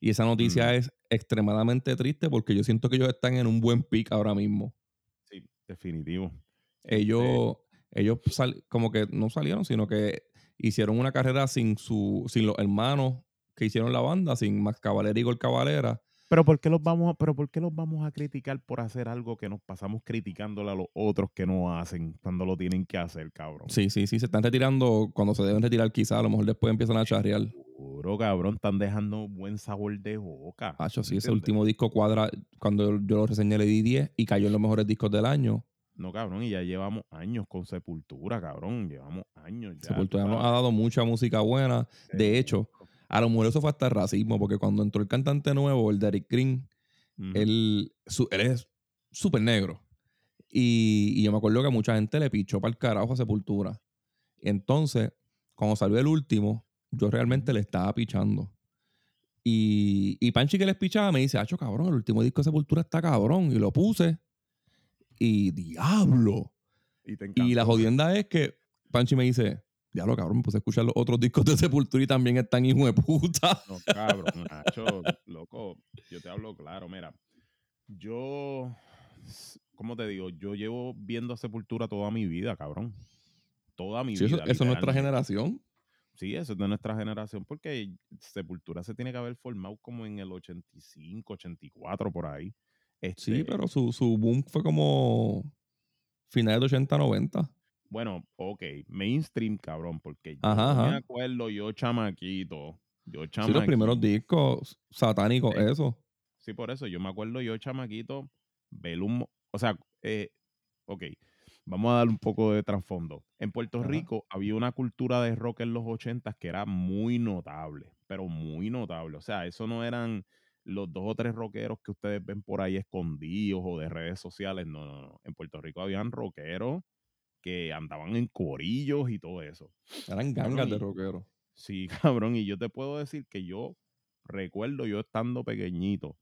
Y esa noticia Mm. es extremadamente triste porque yo siento que ellos están en un buen pick ahora mismo. Sí, definitivo. Este, Ellos, ellos sal- como que no salieron, sino que hicieron una carrera sin su, sin los hermanos que hicieron la banda, sin Max Cavalera y Gol Cavalera. Pero ¿por qué los vamos a, pero por qué los vamos a criticar por hacer algo que nos pasamos criticándole a los otros que no hacen cuando lo tienen que hacer, cabrón? Sí, sí, sí, se están retirando cuando se deben retirar quizá, a lo mejor después empiezan a charrear. Puro cabrón, están dejando buen sabor de boca. Hacho, sí, ese último disco cuadra, cuando yo lo reseñé le di 10 y cayó en los mejores discos del año. No, cabrón, y ya llevamos años con Sepultura, cabrón. Llevamos años ya. Sepultura nos ha dado mucha música buena. De hecho, a lo mejor eso fue hasta racismo, porque cuando entró el cantante nuevo, el Derek Green, él, su- él es súper negro. Y, y yo me acuerdo que mucha gente le pichó para el carajo a Sepultura. Entonces, cuando salió el último, yo realmente le estaba pichando. Y, y Panchi que les pichaba me dice, Hacho, cabrón, el último disco de Sepultura está cabrón. Y lo puse. Y diablo. Y, te Y la jodienda es que Panchi me dice, diablo, cabrón, me puse a escuchar los otros discos de Sepultura y también están hijo de puta. No, cabrón, macho, loco, yo te hablo claro, mira, yo, ¿cómo te digo? Yo llevo viendo a Sepultura toda mi vida, cabrón. Toda mi Sí, eso, vida. eso es nuestra generación. Sí, eso es de nuestra generación, porque Sepultura se tiene que haber formado como en el 85, 84, por ahí. Sí, Este, pero su, su boom fue como finales de 80, 90. Bueno, ok, mainstream, cabrón, porque yo Ajá, me acuerdo, yo chamaquito, yo Sí, chamaquito. los primeros discos satánicos, Eh, eso. Sí, por eso, yo me acuerdo yo, chamaquito, mo- O sea, eh, ok, vamos a dar un poco de trasfondo. En Puerto Ajá. Rico había una cultura de rock en los 80 que era muy notable, pero muy notable. O sea, eso no eran los dos o tres rockeros que ustedes ven por ahí escondidos o de redes sociales. No, no, no. En Puerto Rico habían rockeros que andaban en corillos y todo eso. Eran gangas de y- rockero. Sí, cabrón, y yo te puedo decir que yo recuerdo yo estando pequeñito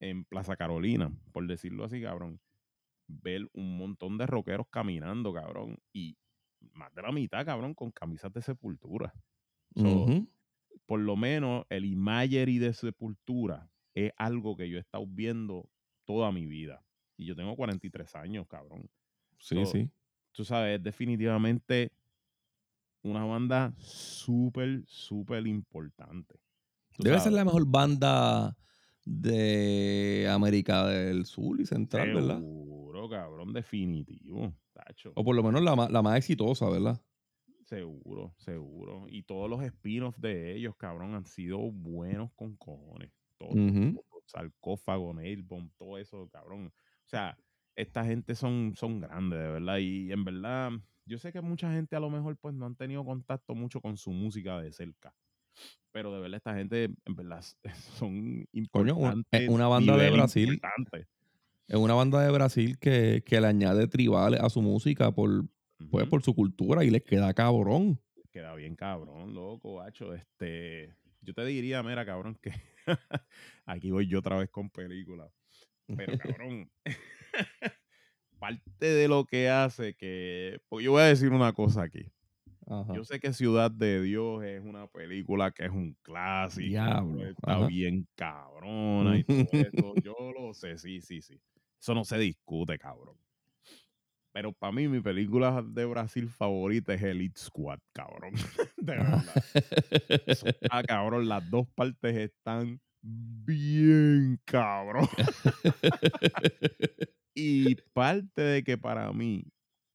en Plaza Carolina, por decirlo así, cabrón. ver un montón de rockeros caminando, cabrón, y más de la mitad, cabrón, con camisas de sepultura. So. Por lo menos el imagery de sepultura es algo que yo he estado viendo toda mi vida. Y yo tengo 43 años, cabrón. Sí, So, sí. Tú sabes, es definitivamente una banda súper, súper importante. Debe ser la mejor banda de América del Sur y Central, ¿verdad? Seguro, cabrón, definitivo. Tacho. O por lo menos la, la más exitosa, ¿verdad? Seguro, seguro. Y todos los spin-offs de ellos, cabrón, han sido buenos con cojones. Todo. Ujú. todo, Sarcófago, Nailbomb, todo eso, cabrón. O sea, esta gente son, son grandes, de verdad. Y en verdad, yo sé que mucha gente a lo mejor pues no han tenido contacto mucho con su música de cerca. Pero de verdad, esta gente, en verdad, son Coño, un- importantes. eh, una banda de Brasil. Es una banda de Brasil que, que le añade tribales a su música por, pues, por su cultura y les queda cabrón. Queda bien cabrón, loco, hacho. Este, yo te diría, mira, cabrón, que aquí voy yo otra vez con películas. Pero cabrón, parte de lo que hace que, pues yo voy a decir una cosa aquí. Ajá. Yo sé que Ciudad de Dios es una película que es un clásico, Diablo, está ajá. bien cabrona y todo eso. Yo lo sé, sí, sí, sí. Eso no se discute, cabrón. Pero para mí, mi película de Brasil favorita es Elite Squad, cabrón. De verdad. Eso está cabrón. Las dos partes están bien cabrón. Y parte de que para mí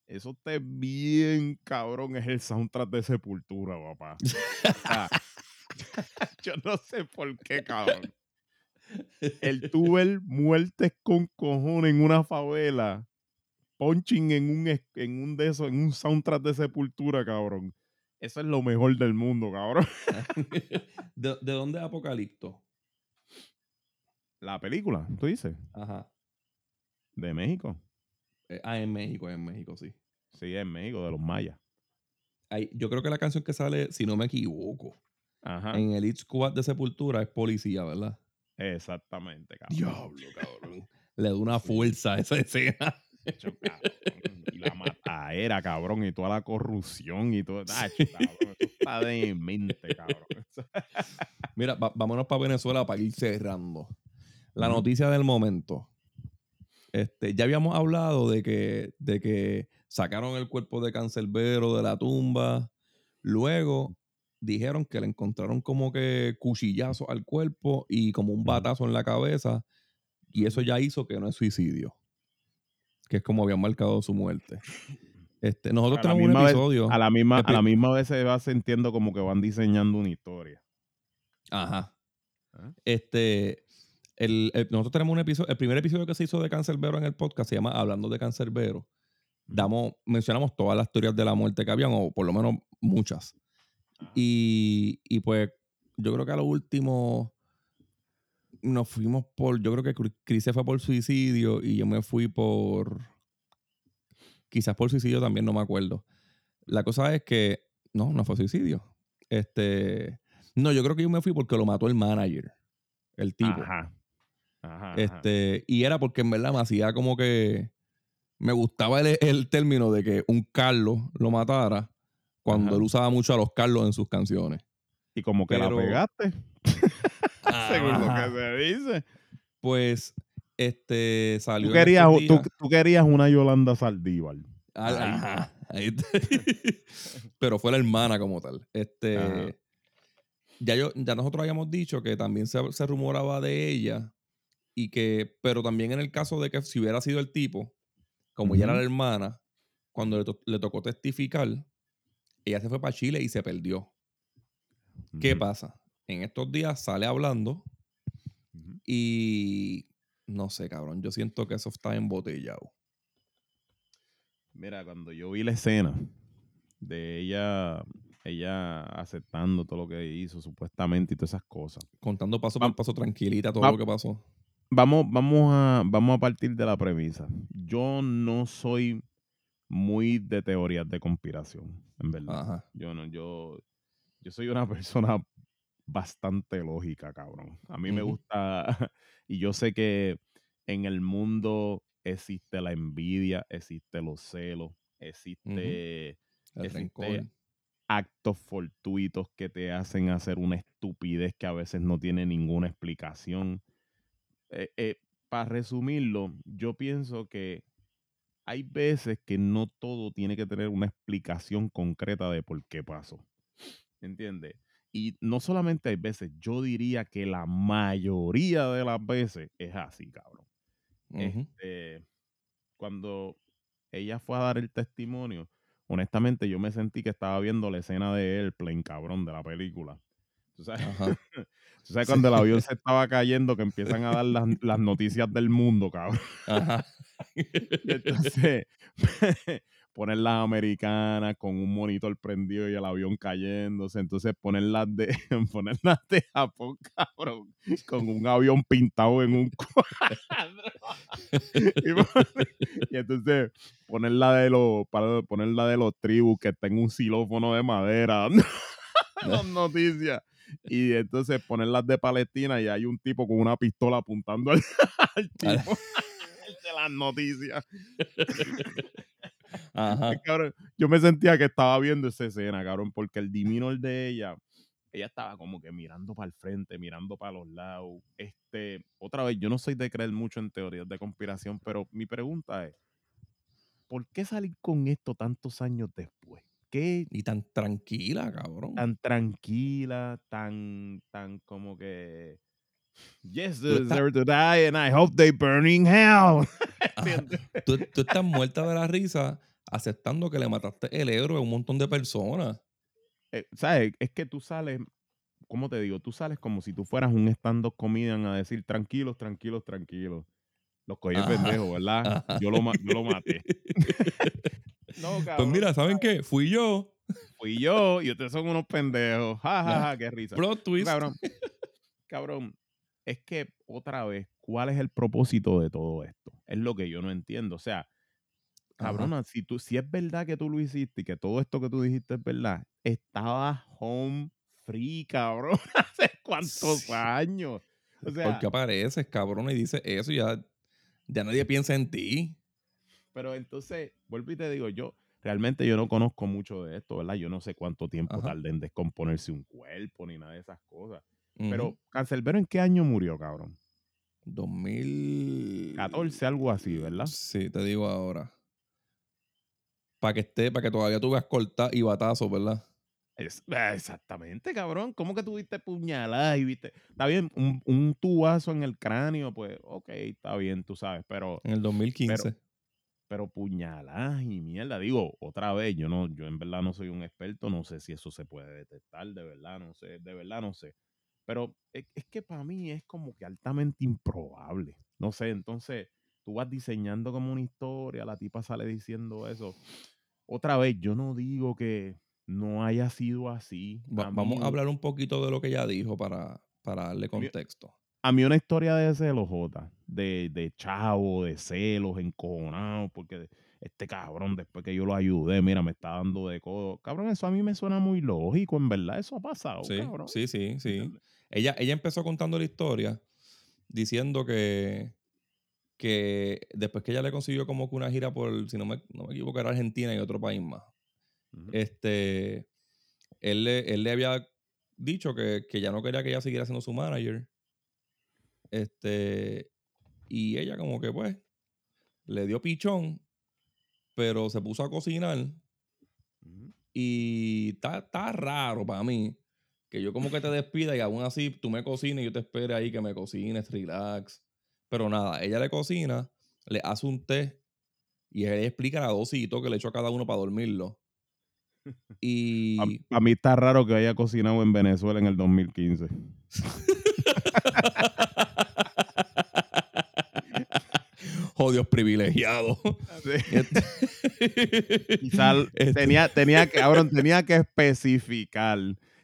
eso esté bien cabrón es el soundtrack de Sepultura, papá. Yo no sé por qué, cabrón. El tuber muertes con cojones en una favela, punching en un, en un de esos, en un soundtrack de Sepultura, cabrón. Eso es lo mejor del mundo, cabrón. ¿De, de dónde es Apocalipto? La película, tú dices, Ajá. de México. Eh, ah, en México, en México, sí. Sí, en México, de los mayas. Ahí- yo creo que la canción que sale, si no me equivoco, Ajá. en el Hit Squad de Sepultura es policía, ¿verdad? Exactamente, cabrón. Diablo, cabrón. Le da una fuerza a esa escena. Cabrón, Y la mataera, cabrón, y toda la corrupción y todo. Tacho, cabrón, eso está demente, cabrón. Mira, va- vámonos para Venezuela para ir cerrando. La noticia del momento. Este, ya habíamos hablado de que, de que sacaron el cuerpo de Cancerbero de la tumba. Luego dijeron que le encontraron como que cuchillazo al cuerpo y como un batazo en la cabeza. Y eso ya hizo que no es suicidio. Que es como habían marcado su muerte. Este, nosotros A tenemos un vez- episodio. A la, misma, a la misma vez se va sintiendo como que van diseñando una historia. Ajá. ¿Ah? Este, el, el- nosotros tenemos un episodio, el primer episodio que se hizo de Cancerbero en el podcast se llama Hablando de Cancerbero. Damos, mencionamos todas las teorías de la muerte que habían, o por lo menos muchas. Ajá. Y, y pues yo creo que a lo último nos fuimos por, yo creo que Chris se fue por suicidio y yo me fui por, quizás por suicidio también, no me acuerdo. La cosa es que, no, no fue suicidio. Este, no, yo creo que yo me fui porque lo mató el manager, el tipo. Ajá. Ajá, ajá. Este, y era porque en verdad me hacía como que me gustaba el, el término de que un Carlos lo matara cuando Ajá. él usaba mucho a los Carlos en sus canciones. Y como que pero- la pegaste, según lo que se dice. Pues este salió. Tú querías, tú, tú querías una Yolanda Saldívar. Ajá, ahí está. Pero fue la hermana como tal. Este. Ajá. Ya, yo, ya nosotros habíamos dicho que también se, se rumoraba de ella. Y que. Pero también en el caso de que si hubiera sido el tipo, como ella era la hermana, cuando le, to- le tocó testificar, ella se fue para Chile y se perdió. ¿Qué pasa? En estos días sale hablando y. No sé, cabrón. Yo siento que eso está embotellado. Mira, cuando yo vi la escena de ella, ella aceptando todo lo que hizo supuestamente y todas esas cosas. Contando paso por paso tranquilita todo va- lo que pasó. Vamos, vamos, a, vamos a partir de la premisa. Yo no soy muy de teorías de conspiración, en verdad. Ajá. Yo no, yo, yo soy una persona bastante lógica, cabrón. A mí me gusta, y yo sé que en el mundo existe la envidia, existe los celos, existe, El existe rencor. actos fortuitos que te hacen hacer una estupidez que a veces no tiene ninguna explicación. Eh, eh, para resumirlo, yo pienso que hay veces que no todo tiene que tener una explicación concreta de por qué pasó. ¿Entiendes? Y no solamente hay veces, yo diría que la mayoría de las veces es así, cabrón. Este, cuando ella fue a dar el testimonio, honestamente yo me sentí que estaba viendo la escena de Airplane, cabrón, de la película. ¿Tú sabes? Tú cuando el avión se estaba cayendo que empiezan a dar las, las noticias del mundo, cabrón. Ajá. Entonces ponen las americanas con un monitor prendido y el avión cayéndose. Entonces ponen las de, ponen las de Japón, cabrón, con un avión pintado en un cuadro. y, entonces ponen la de los, para poner la de los tribus que está en un xilófono de madera dando las noticias. Y entonces ponen las de Palestina y hay un tipo con una pistola apuntando al, al tipo de las noticias. Ajá. Ay, cabrón, yo me sentía que estaba viendo esa escena, cabrón, porque el diminor de ella, ella estaba como que mirando para el frente, mirando para los lados. Este, otra vez, yo no soy de creer mucho en teorías de conspiración, pero mi pregunta es, ¿por qué salir con esto tantos años después? ¿Qué Y tan tranquila, cabrón. tan tranquila, tan, tan como que... Yes, they deserve to die and I hope they burn in hell. Ajá. Tú, tú estás muerta de la risa aceptando que le mataste el héroe a un montón de personas. eh, ¿sabes? Es que tú sales, ¿cómo te digo? Tú sales como si tú fueras un stand-up comedian a decir tranquilos, tranquilos, tranquilos. Los cogí Ajá, pendejo, ¿verdad? ajá. Yo lo, yo lo maté. no, Pues cabrón, mira, ¿saben qué? Fui yo. Fui yo y ustedes son unos pendejos. Ja, ja, ja, qué risa. No, twist. cabrón, cabrón, es que otra vez, ¿cuál es el propósito de todo esto? Es lo que yo no entiendo. O sea, cabrona, si, tú, si es verdad que tú lo hiciste y que todo esto que tú dijiste es verdad, estaba home free, cabrón, hace cuántos Sí. años. O sea, Porque apareces, cabrón, y dices eso y ya, ya nadie piensa en ti. Pero entonces, vuelvo y te digo, yo realmente yo no conozco mucho de esto, ¿verdad? Yo no sé cuánto tiempo Ajá. tarda en descomponerse un cuerpo ni nada de esas cosas. Pero, Cancelbero, ¿en qué año murió, cabrón? 2000. 14, algo así, ¿verdad? Sí, te digo ahora. Para que esté, para que todavía tú veas cortar y batazos, ¿verdad? Es- exactamente, cabrón. ¿Cómo que tuviste puñalada y viste? Está bien, un, un tubazo en el cráneo, pues, ok, está bien, tú sabes, pero, En el 2015. pero puñaladas y mierda. Digo, otra vez, yo no, yo en verdad no soy un experto, no sé si eso se puede detectar, de verdad, no sé, de verdad no sé. Pero es, es que para mí es como que altamente improbable. No sé, entonces tú vas diseñando como una historia, la tipa sale diciendo eso. Otra vez, yo no digo que no haya sido así. Va- A vamos a hablar un poquito de lo que ella dijo para, para darle contexto. A mí una historia de celos, Jota, de, de chavo, de celos, encojonado, porque este cabrón, después que yo lo ayudé, mira, me está dando de codo. Cabrón, eso a mí me suena muy lógico, en verdad, eso ha pasado, Sí, cabrón. sí, sí, sí. ¿Entiendes? Ella, ella empezó contando la historia diciendo que, que después que ella le consiguió como que una gira por, si no me, no me equivoco, era Argentina y otro país más. Este, él le, él le había dicho que, que ya no quería que ella siguiera siendo su manager. Este, y ella como que pues le dio pichón, pero se puso a cocinar Ujú. y está, está raro para mí que yo como que te despida y aún así tú me cocines y yo te espere ahí que me cocines, relax. Pero nada, ella le cocina, le hace un té y ella explica la dosis y todo que le echó a cada uno para dormirlo. Y... A, mí está raro que haya cocinado en Venezuela en el 2015. Jodios privilegiados. Este- tenía, tenía, que, cabrón, tenía que especificar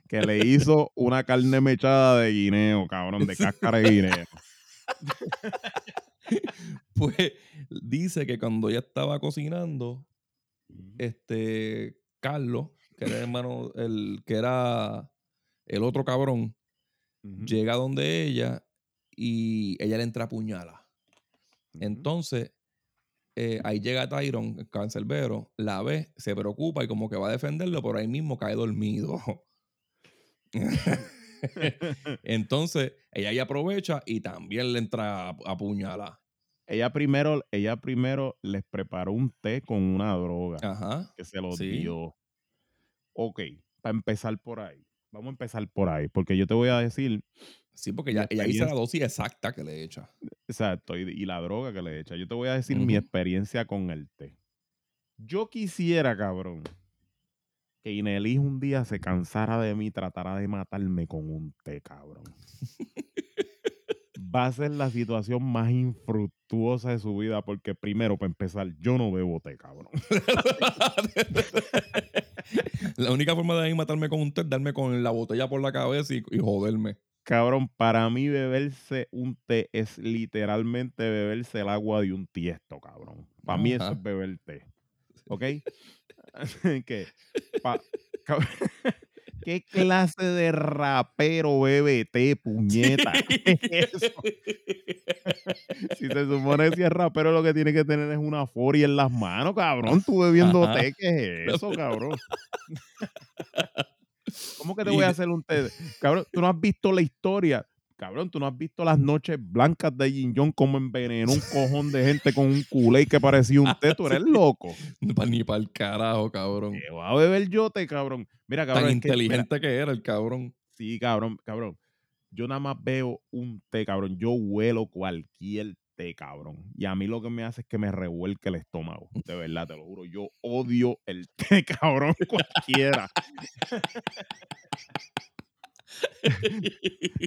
que le hizo una carne mechada de guineo, cabrón, de cáscara de guineo. Pues dice que cuando ella estaba cocinando, este Carlos, que era el hermano, el que era el otro cabrón, llega donde ella y ella le entra a puñala. Entonces, eh, ahí llega Tyron, el cancerbero, la ve, se preocupa y como que va a defenderlo, pero ahí mismo cae dormido. Entonces, ella ahí aprovecha y también le entra a, a puñalar. ella primero, ella primero les preparó un té con una droga Ajá. que se lo sí. dio. Ok, para empezar por ahí. Vamos a empezar por ahí, porque yo te voy a decir, Sí, porque Mi ella, dice la dosis exacta que le echa. exacto, y, y la droga que le echa. Yo te voy a decir mi experiencia con el té. Yo quisiera, cabrón, que Inelis un día se cansara de mí y tratara de matarme con un té, cabrón. Va a ser la situación más infructuosa de su vida, porque primero, para empezar, yo no bebo té, cabrón. la única forma de ahí matarme con un té es darme con la botella por la cabeza y, y joderme. Cabrón, para mí beberse un té es literalmente beberse el agua de un tiesto, cabrón. Para mí eso es beber té. ¿Ok? Pa- ¿qué clase de rapero bebe té, puñeta? ¿Qué es eso? Si se supone que si es rapero lo que tiene que tener es una foria en las manos, cabrón. Tú bebiendo té, ¿qué es eso, cabrón? ¿Cómo que te voy a hacer un té? Cabrón, tú no has visto la historia. Cabrón, tú no has visto las noches blancas de Jin Jong como envenenó un cojón de gente con un culé que parecía un té. Tú eres loco. Ni para el carajo, cabrón. ¿Qué va a beber yo té, cabrón? Mira, cabrón. Tan es que, mira, inteligente que era el cabrón. Sí, cabrón, cabrón. Yo nada más veo un té, cabrón. Yo huelo cualquier té, cabrón. Y a mí lo que me hace es que me revuelque el estómago. De verdad, te lo juro. Yo odio el té, cabrón, cualquiera.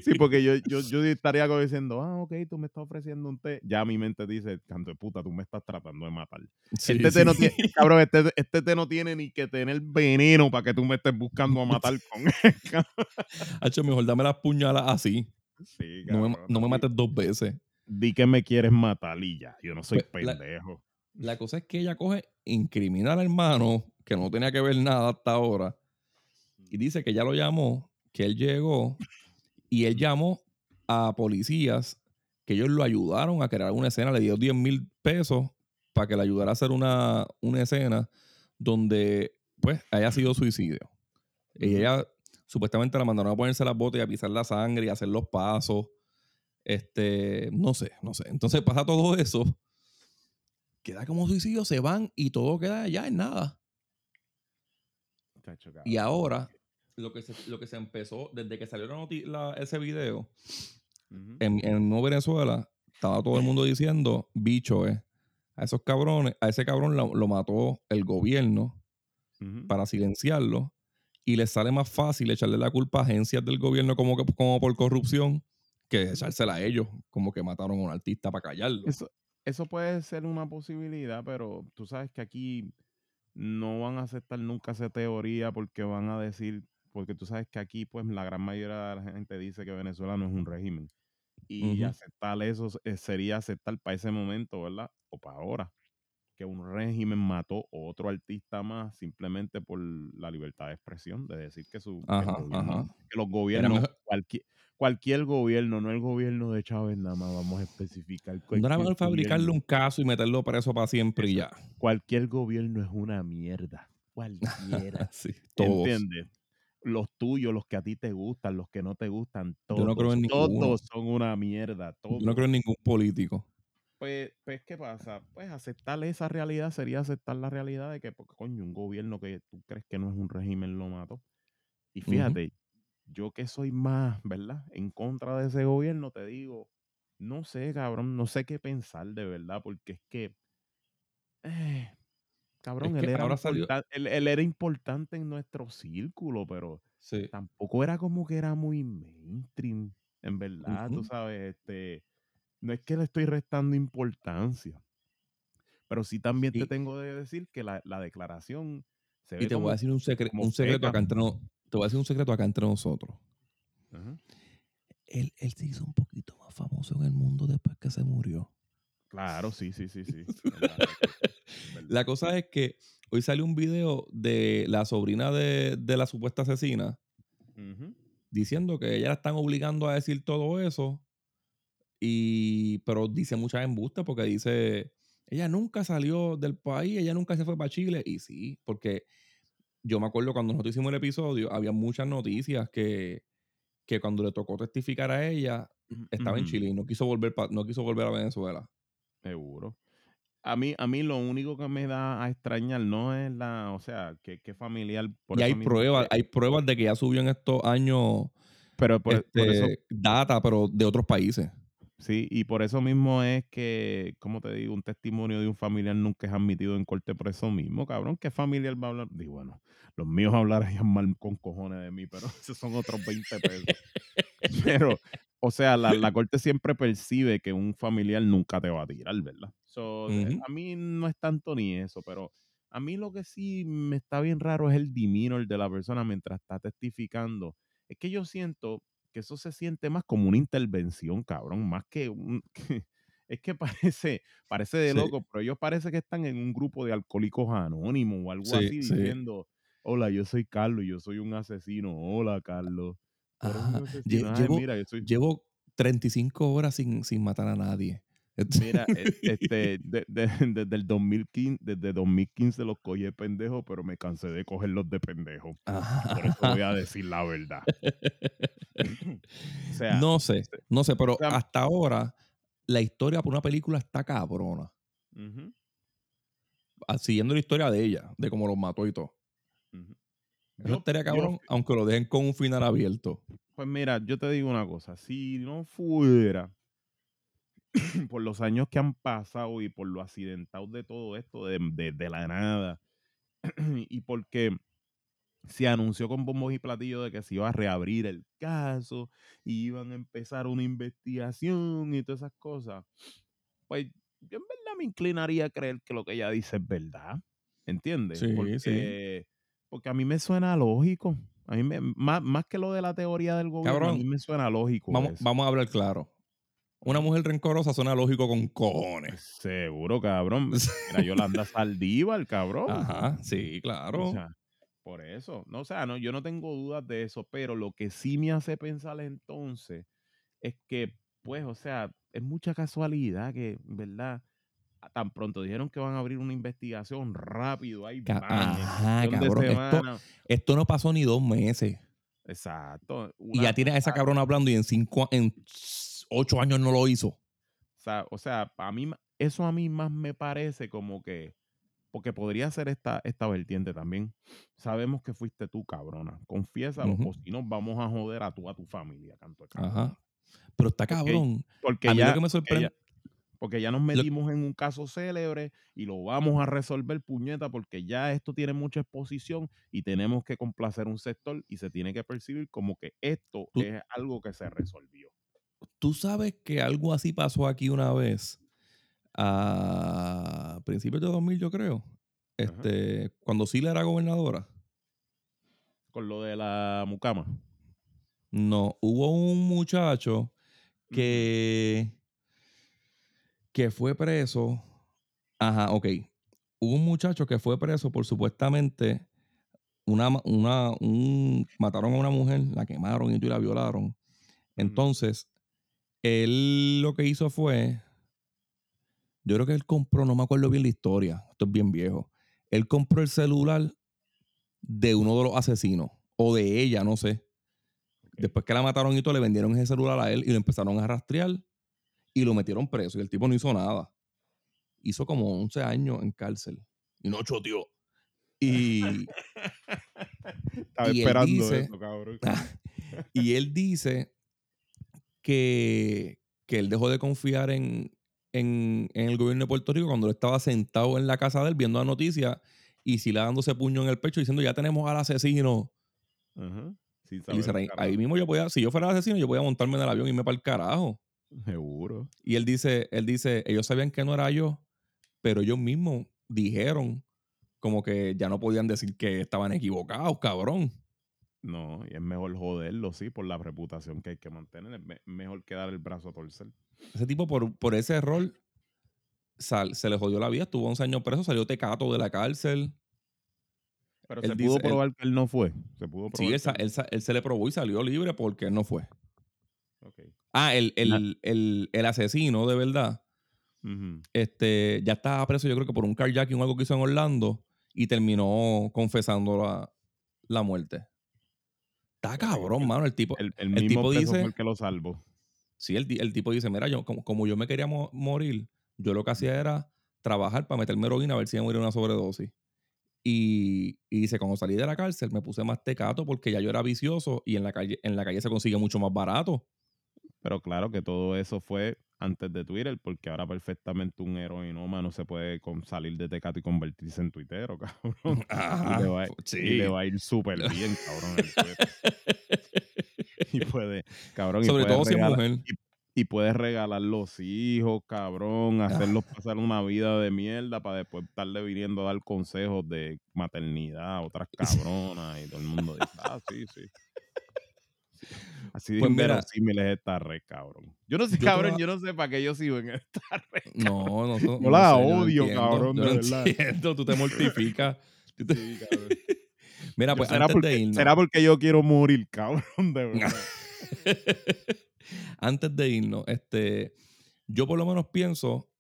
Sí, porque yo, yo, yo estaría como diciendo, ah, ok, tú me estás ofreciendo un té. Ya mi mente dice, canto de puta, tú me estás tratando de matar. Sí, este té sí. no tiene, cabrón, este, este té no tiene ni que tener veneno para que tú me estés buscando a matar con él. Hacho, mejor dame las puñalas así. Sí, No me, no me mates dos veces. Di que me quieres matar y ya. Yo no soy Pues, pendejo. La cosa es que ella coge, incrimina al hermano, que no tenía que ver nada hasta ahora, y dice que ella lo llamó, que él llegó, y él llamó a policías, que ellos lo ayudaron a crear una escena, le dio 10 mil pesos para que le ayudara a hacer una, una escena donde, pues, haya sido suicidio. Y ella supuestamente la mandaron a ponerse las botas y a pisar la sangre y a hacer los pasos. Este, no sé, no sé. Entonces pasa todo eso. Queda como suicidio, se van y todo queda ya en nada. Y ahora, lo que se, lo que se empezó, desde que salió la la- ese video, en, en Nuevo Venezuela, estaba todo el mundo diciendo, bicho, eh. A esos cabrones, a ese cabrón lo, lo mató el gobierno para silenciarlo. Y les sale más fácil echarle la culpa a agencias del gobierno como, que, como por corrupción que echársela a ellos, como que mataron a un artista para callarlo. Eso, eso puede ser una posibilidad, pero tú sabes que aquí no van a aceptar nunca esa teoría porque van a decir, porque tú sabes que aquí pues la gran mayoría de la gente dice que Venezuela no es un régimen. Y aceptar eso eh, sería aceptar para ese momento, ¿verdad? O para ahora. Que un régimen mató otro artista más simplemente por la libertad de expresión, de decir que, su, que gobierno- que los gobiernos, cualquier, cualquier gobierno, no el gobierno de Chávez nada más, vamos a especificar. No era mejor fabricarle un caso y meterlo preso para siempre y ya. Cualquier gobierno es una mierda. Cualquiera. Sí, todos. ¿Entiendes? Los tuyos, los que a ti te gustan, los que no te gustan, todos, Yo no creo en ninguno. todos son una mierda. Todos. Yo no creo en ningún político. Pues, pues, ¿qué pasa? Pues aceptar esa realidad sería aceptar la realidad de que, porque, coño, un gobierno que tú crees que no es un régimen lo mató. Y fíjate, yo que soy más, ¿verdad? En contra de ese gobierno, te digo, no sé, cabrón, no sé qué pensar de verdad, porque es que, eh, cabrón, que él, era él, él era importante en nuestro círculo, pero Sí. tampoco era como que era muy mainstream, en verdad, tú Ujú. sabes, este, no es que le estoy restando importancia, pero sí también te tengo de decir que la, la declaración se ve Y te voy como- a decir un, secre- un secreto acá entre no- te voy a decir un secreto acá entre nosotros. Ajá. Él, él se hizo un poquito más famoso en el mundo después que se murió. Claro, sí, sí, sí, sí. La cosa es que hoy salió un video de la sobrina de, de la supuesta asesina diciendo que ella la están obligando a decir todo eso. Y, pero dice muchas embustas porque dice, ella nunca salió del país, ella nunca se fue para Chile. Y sí, porque yo me acuerdo cuando nosotros hicimos el episodio, había muchas noticias que, que cuando le tocó testificar a ella, estaba en. Chile y no quiso volver, pa- no quiso volver a Venezuela. Seguro. A mí, a mí lo único que me da a extrañar no es la, o sea, que, que familiar. Por y hay pruebas, que- hay pruebas de que ya subió en estos años pero por, por eso, este, data, pero de otros países. Sí, y por eso mismo es que, como te digo, un testimonio de un familiar nunca es admitido en corte por eso mismo, cabrón. ¿Qué familiar va a hablar? Digo, bueno, los míos hablarían mal con cojones de mí, pero esos son otros 20 pesos. Pero, o sea, la, la corte siempre percibe que un familiar nunca te va a tirar, ¿verdad? So. A mí no es tanto ni eso, pero a mí lo que sí me está bien raro es el demeanor de la persona mientras está testificando. Es que yo siento que eso se siente más como una intervención, cabrón, más que un... que- es que parece, parece de Sí. loco, pero ellos parece que están en un grupo de alcohólicos anónimos o algo Sí, así sí. diciendo, hola, yo soy Carlos, yo soy un asesino, hola, Carlos. Llevo, mira, yo soy. llevo 35 horas sin, sin matar a nadie. Mira, e- este, de- de- desde el 2015, desde 2015 los cogí de pendejo, pero me cansé de cogerlos de pendejo. Por eso voy a decir la verdad. o sea, no sé, este, no sé, pero o sea- hasta ahora la historia por una película está cabrona. Ah, Siguiendo la historia de ella, de cómo los mató y todo. ujú. Eso Yo- estaría yo- cabrón, aunque lo dejen con un final abierto. Pues mira, yo te digo una cosa, si no fuera por los años que han pasado y por lo accidentado de todo esto, de, de- de la nada, y porque se anunció con bombos y platillos de que se iba a reabrir el caso y iban a empezar una investigación y todas esas cosas, pues yo en verdad me inclinaría a creer que lo que ella dice es verdad, ¿entiendes? Sí, sí. porque, porque a mí me suena lógico. A mí me, más, más que lo de la teoría del gobierno, a mí me suena lógico. Vamos, eso. vamos a hablar claro. Una mujer rencorosa suena lógico con cojones. Seguro, cabrón. Mira, Yolanda Saldívar, cabrón. Ajá, sí, claro. O sea, por eso. No, o sea, no, yo no tengo dudas de eso, pero lo que sí me hace pensar entonces es que, pues, o sea, es mucha casualidad que, ¿verdad? A- Tan pronto dijeron que van a abrir una investigación rápido, en Ajá, cabrón. Esto, esto no pasó ni dos meses. Exacto. Y ya tienes a esa cabrona hablando y en cinco, en ocho años no lo hizo. O sea, o sea, a mí, eso a mí más me parece como que, porque podría ser esta, esta vertiente también. Sabemos que fuiste tú, cabrona. Confiésalo, o si no, vamos a joder a tú, a tu familia, canto de. Ajá. Pero está cabrón. Porque a mí ya, lo que me porque sorprende. ya- porque ya nos metimos en un caso célebre y lo vamos a resolver, puñeta, porque ya esto tiene mucha exposición y tenemos que complacer un sector y se tiene que percibir como que esto Tú- es algo que se resolvió. Tú sabes que algo así pasó aquí una vez. A principios de 2000, yo creo. Este, cuando Sila era gobernadora. Con lo de la mucama. No, hubo un muchacho que, que fue preso. Ajá, ok. Hubo un muchacho que fue preso por supuestamente una, una, un, mataron a una mujer, la quemaron y la violaron. Entonces, él lo que hizo fue, yo creo que él compró, no me acuerdo bien la historia, esto es bien viejo. Él compró el celular de uno de los asesinos, o de ella, no sé. Después que la mataron y todo, le vendieron ese celular a él y lo empezaron a rastrear y lo metieron preso. Y el tipo no hizo nada. Hizo como 11 años en cárcel. Y no choteó. Y, Estaba Y él esperando dice- eso, cabrón. y él dice que, que él dejó de confiar en, en, en el gobierno de Puerto Rico cuando él estaba sentado en la casa de él viendo la noticia y si le dándose puño en el pecho diciendo ya tenemos al asesino. Él dice, ahí, carajo. ahí mismo yo podía, si yo fuera el asesino, yo podía montarme en el avión y irme para el carajo. Seguro. Y él dice, él dice, ellos sabían que no era yo, pero ellos mismos dijeron como que ya no podían decir que estaban equivocados, cabrón. No, y es mejor joderlo, sí, por la reputación que hay que mantener. Es me- mejor que dar el brazo a torcer. Ese tipo por, por ese error sal- se le jodió la vida, estuvo 11 años preso, salió tecato de la cárcel. Pero Él se dice- pudo él- probar que él no fue. Se pudo probar. Sí, él, él él se le probó y salió libre porque él no fue. Ok. Ah, el, el, el, el asesino de verdad este, ya estaba preso, yo creo que por un carjacking o algo que hizo en Orlando y terminó confesando la, la muerte. Está cabrón, mano. El tipo, El, el el mismo tipo dice, fue el que lo salvó. sí, el, el tipo dice, mira, yo, como, como yo me quería mo- morir, yo lo que hacía era trabajar para meterme heroína a ver si me moría una sobredosis. Y, y dice, cuando salí de la cárcel me puse más tecato porque ya yo era vicioso y en la calle, en la calle se consigue mucho más barato. Pero claro que todo eso fue antes de Twitter, porque ahora perfectamente un heroinómano se puede con- salir de Tecato y convertirse en tuitero, cabrón. Ajá, y, le va, sí. y le va a ir súper bien, cabrón. el y puede, cabrón, y Sobre puede todo si es regalar- mujer. Y puedes regalar los hijos, cabrón, hacerlos pasar una vida de mierda para después estarle viniendo a dar consejos de maternidad a otras cabronas y todo el mundo dice, ah, sí, sí. Sí. Así de Pues mira- inverosímil es esta red, cabrón. Yo no sé, Yo cabrón, toda- yo no sé para qué yo sigo en esta red. No, no, no, Yo la no odio, cabrón, de no verdad. entiendo, tú te mortificas. Tú te- Sí, cabrón. Mira, pues ¿será, antes porque, de irnos. será porque yo quiero morir, cabrón, de verdad. antes de irnos, este, yo por lo menos pienso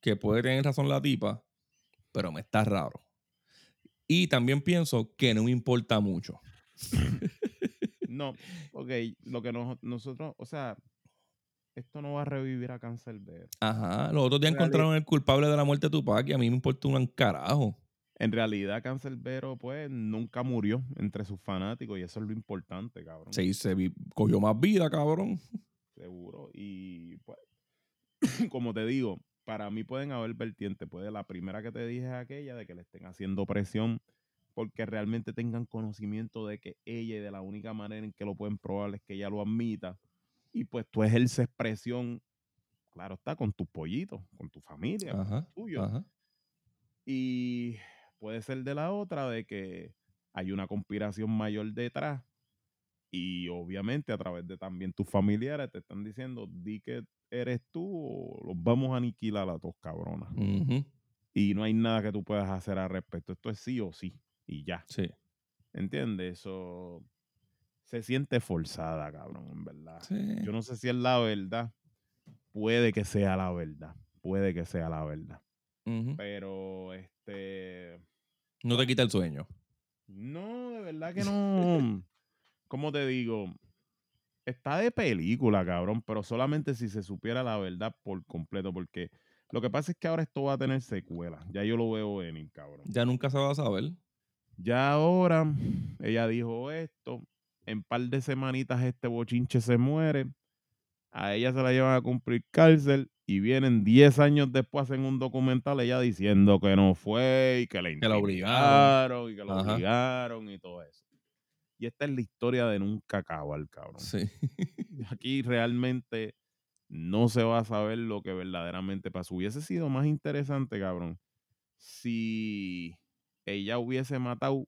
que puede tener razón la tipa, pero me está raro. Y también pienso que no me importa mucho. No, ok, lo que nos- nosotros, o sea, esto no va a revivir a Cancelbero. Ajá, los otros días encontraron el culpable de la muerte de Tupac y a mí me importa un carajo. En realidad, Cancelbero, pues, nunca murió entre sus fanáticos y eso es lo importante, cabrón. Se, se cogió más vida, cabrón. Seguro. Y, pues, como te digo, para mí pueden haber vertientes. Puede, la primera que te dije es aquella de que le estén haciendo presión porque realmente tengan conocimiento de que ella y de la única manera en que lo pueden probar es que ella lo admita. Y pues tú ejerces presión, claro está, con tus pollitos, con tu familia, con Ajá, los tuyos. ajá. Y puede ser de la otra, de que hay una conspiración mayor detrás. Y obviamente a través de también tus familiares te están diciendo, di que eres tú o los vamos a aniquilar a todos cabronas. Y no hay nada que tú puedas hacer al respecto. Esto es sí o sí. Y ya. Sí, ¿Entiendes? Eso se siente forzada, cabrón, en verdad. sí. Yo no sé si es la verdad. Puede que sea la verdad. Puede que sea la verdad. Pero, este... No te quita el sueño. No, de verdad que no. ¿Cómo te digo? Está de película, cabrón, pero solamente si se supiera la verdad por completo, porque lo que pasa es que ahora esto va a tener secuela. Ya yo lo veo venir, cabrón. Ya nunca se va a saber. Ya ahora, ella dijo esto, en par de semanitas este bochinche se muere, a ella se la llevan a cumplir cárcel y vienen 10 años después en un documental ella diciendo que no fue y que la Que la obligaron. y que la Ajá. obligaron y todo eso. Y esta es la historia de nunca acabar, cabrón. Sí. Aquí realmente no se va a saber lo que verdaderamente pasó. Hubiese sido más interesante, cabrón, si ella hubiese matado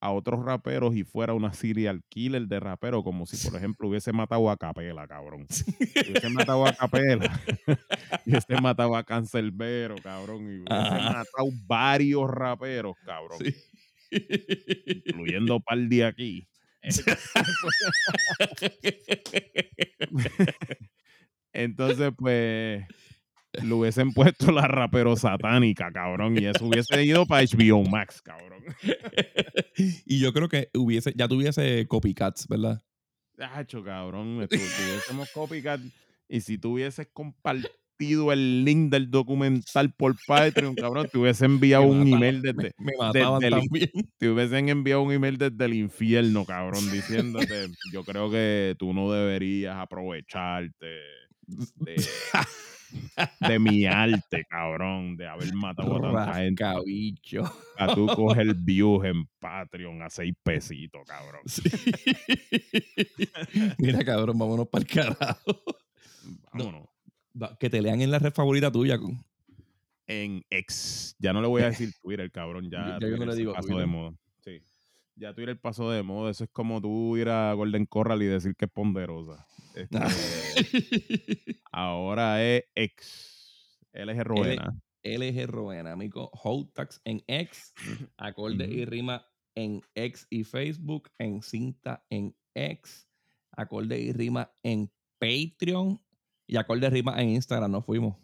a otros raperos y fuera una serial killer de rapero, como si, por ejemplo, hubiese matado a Capela, cabrón. Hubiese matado a Capela. hubiese matado a Cancelbero, cabrón. Y hubiese Ajá. matado varios raperos, cabrón. Sí. Incluyendo par de aquí. Entonces, pues, le hubiesen puesto la rapero satánica, cabrón. Y eso hubiese ido para HBO Max, cabrón. y yo creo que hubiese, ya tuviese copycats, ¿verdad? Hacho, cabrón. Tuviésemos copycat. Y si tú hubieses compartido el link del documental por Patreon, cabrón, te hubiese enviado Me un mataban, email desde, Me, me desde el- te hubiesen enviado un email desde el infierno, cabrón, diciéndote, yo creo que tú no deberías aprovecharte de, de mi arte, cabrón, de haber matado a tanta gente. A tú coger views en Patreon a seis pesitos, cabrón. Sí. Mira, cabrón, vámonos para el carajo. Vámonos. Que te lean en la red favorita tuya. con- En ex. Ya no le voy a decir Twitter, cabrón. Ya, Ya yo no Twitter le se digo pasó Twitter. de moda. Ya Twitter pasó de moda. Eso es como tú ir a Golden Corral y decir que es ponderosa. Este, ahora es ex. LG Roena. LG Roena, amigo. Hotax en X, acorde y rima en X y Facebook, en cinta en X, acorde y rima en Patreon, Y acorde rima en Instagram, nos fuimos.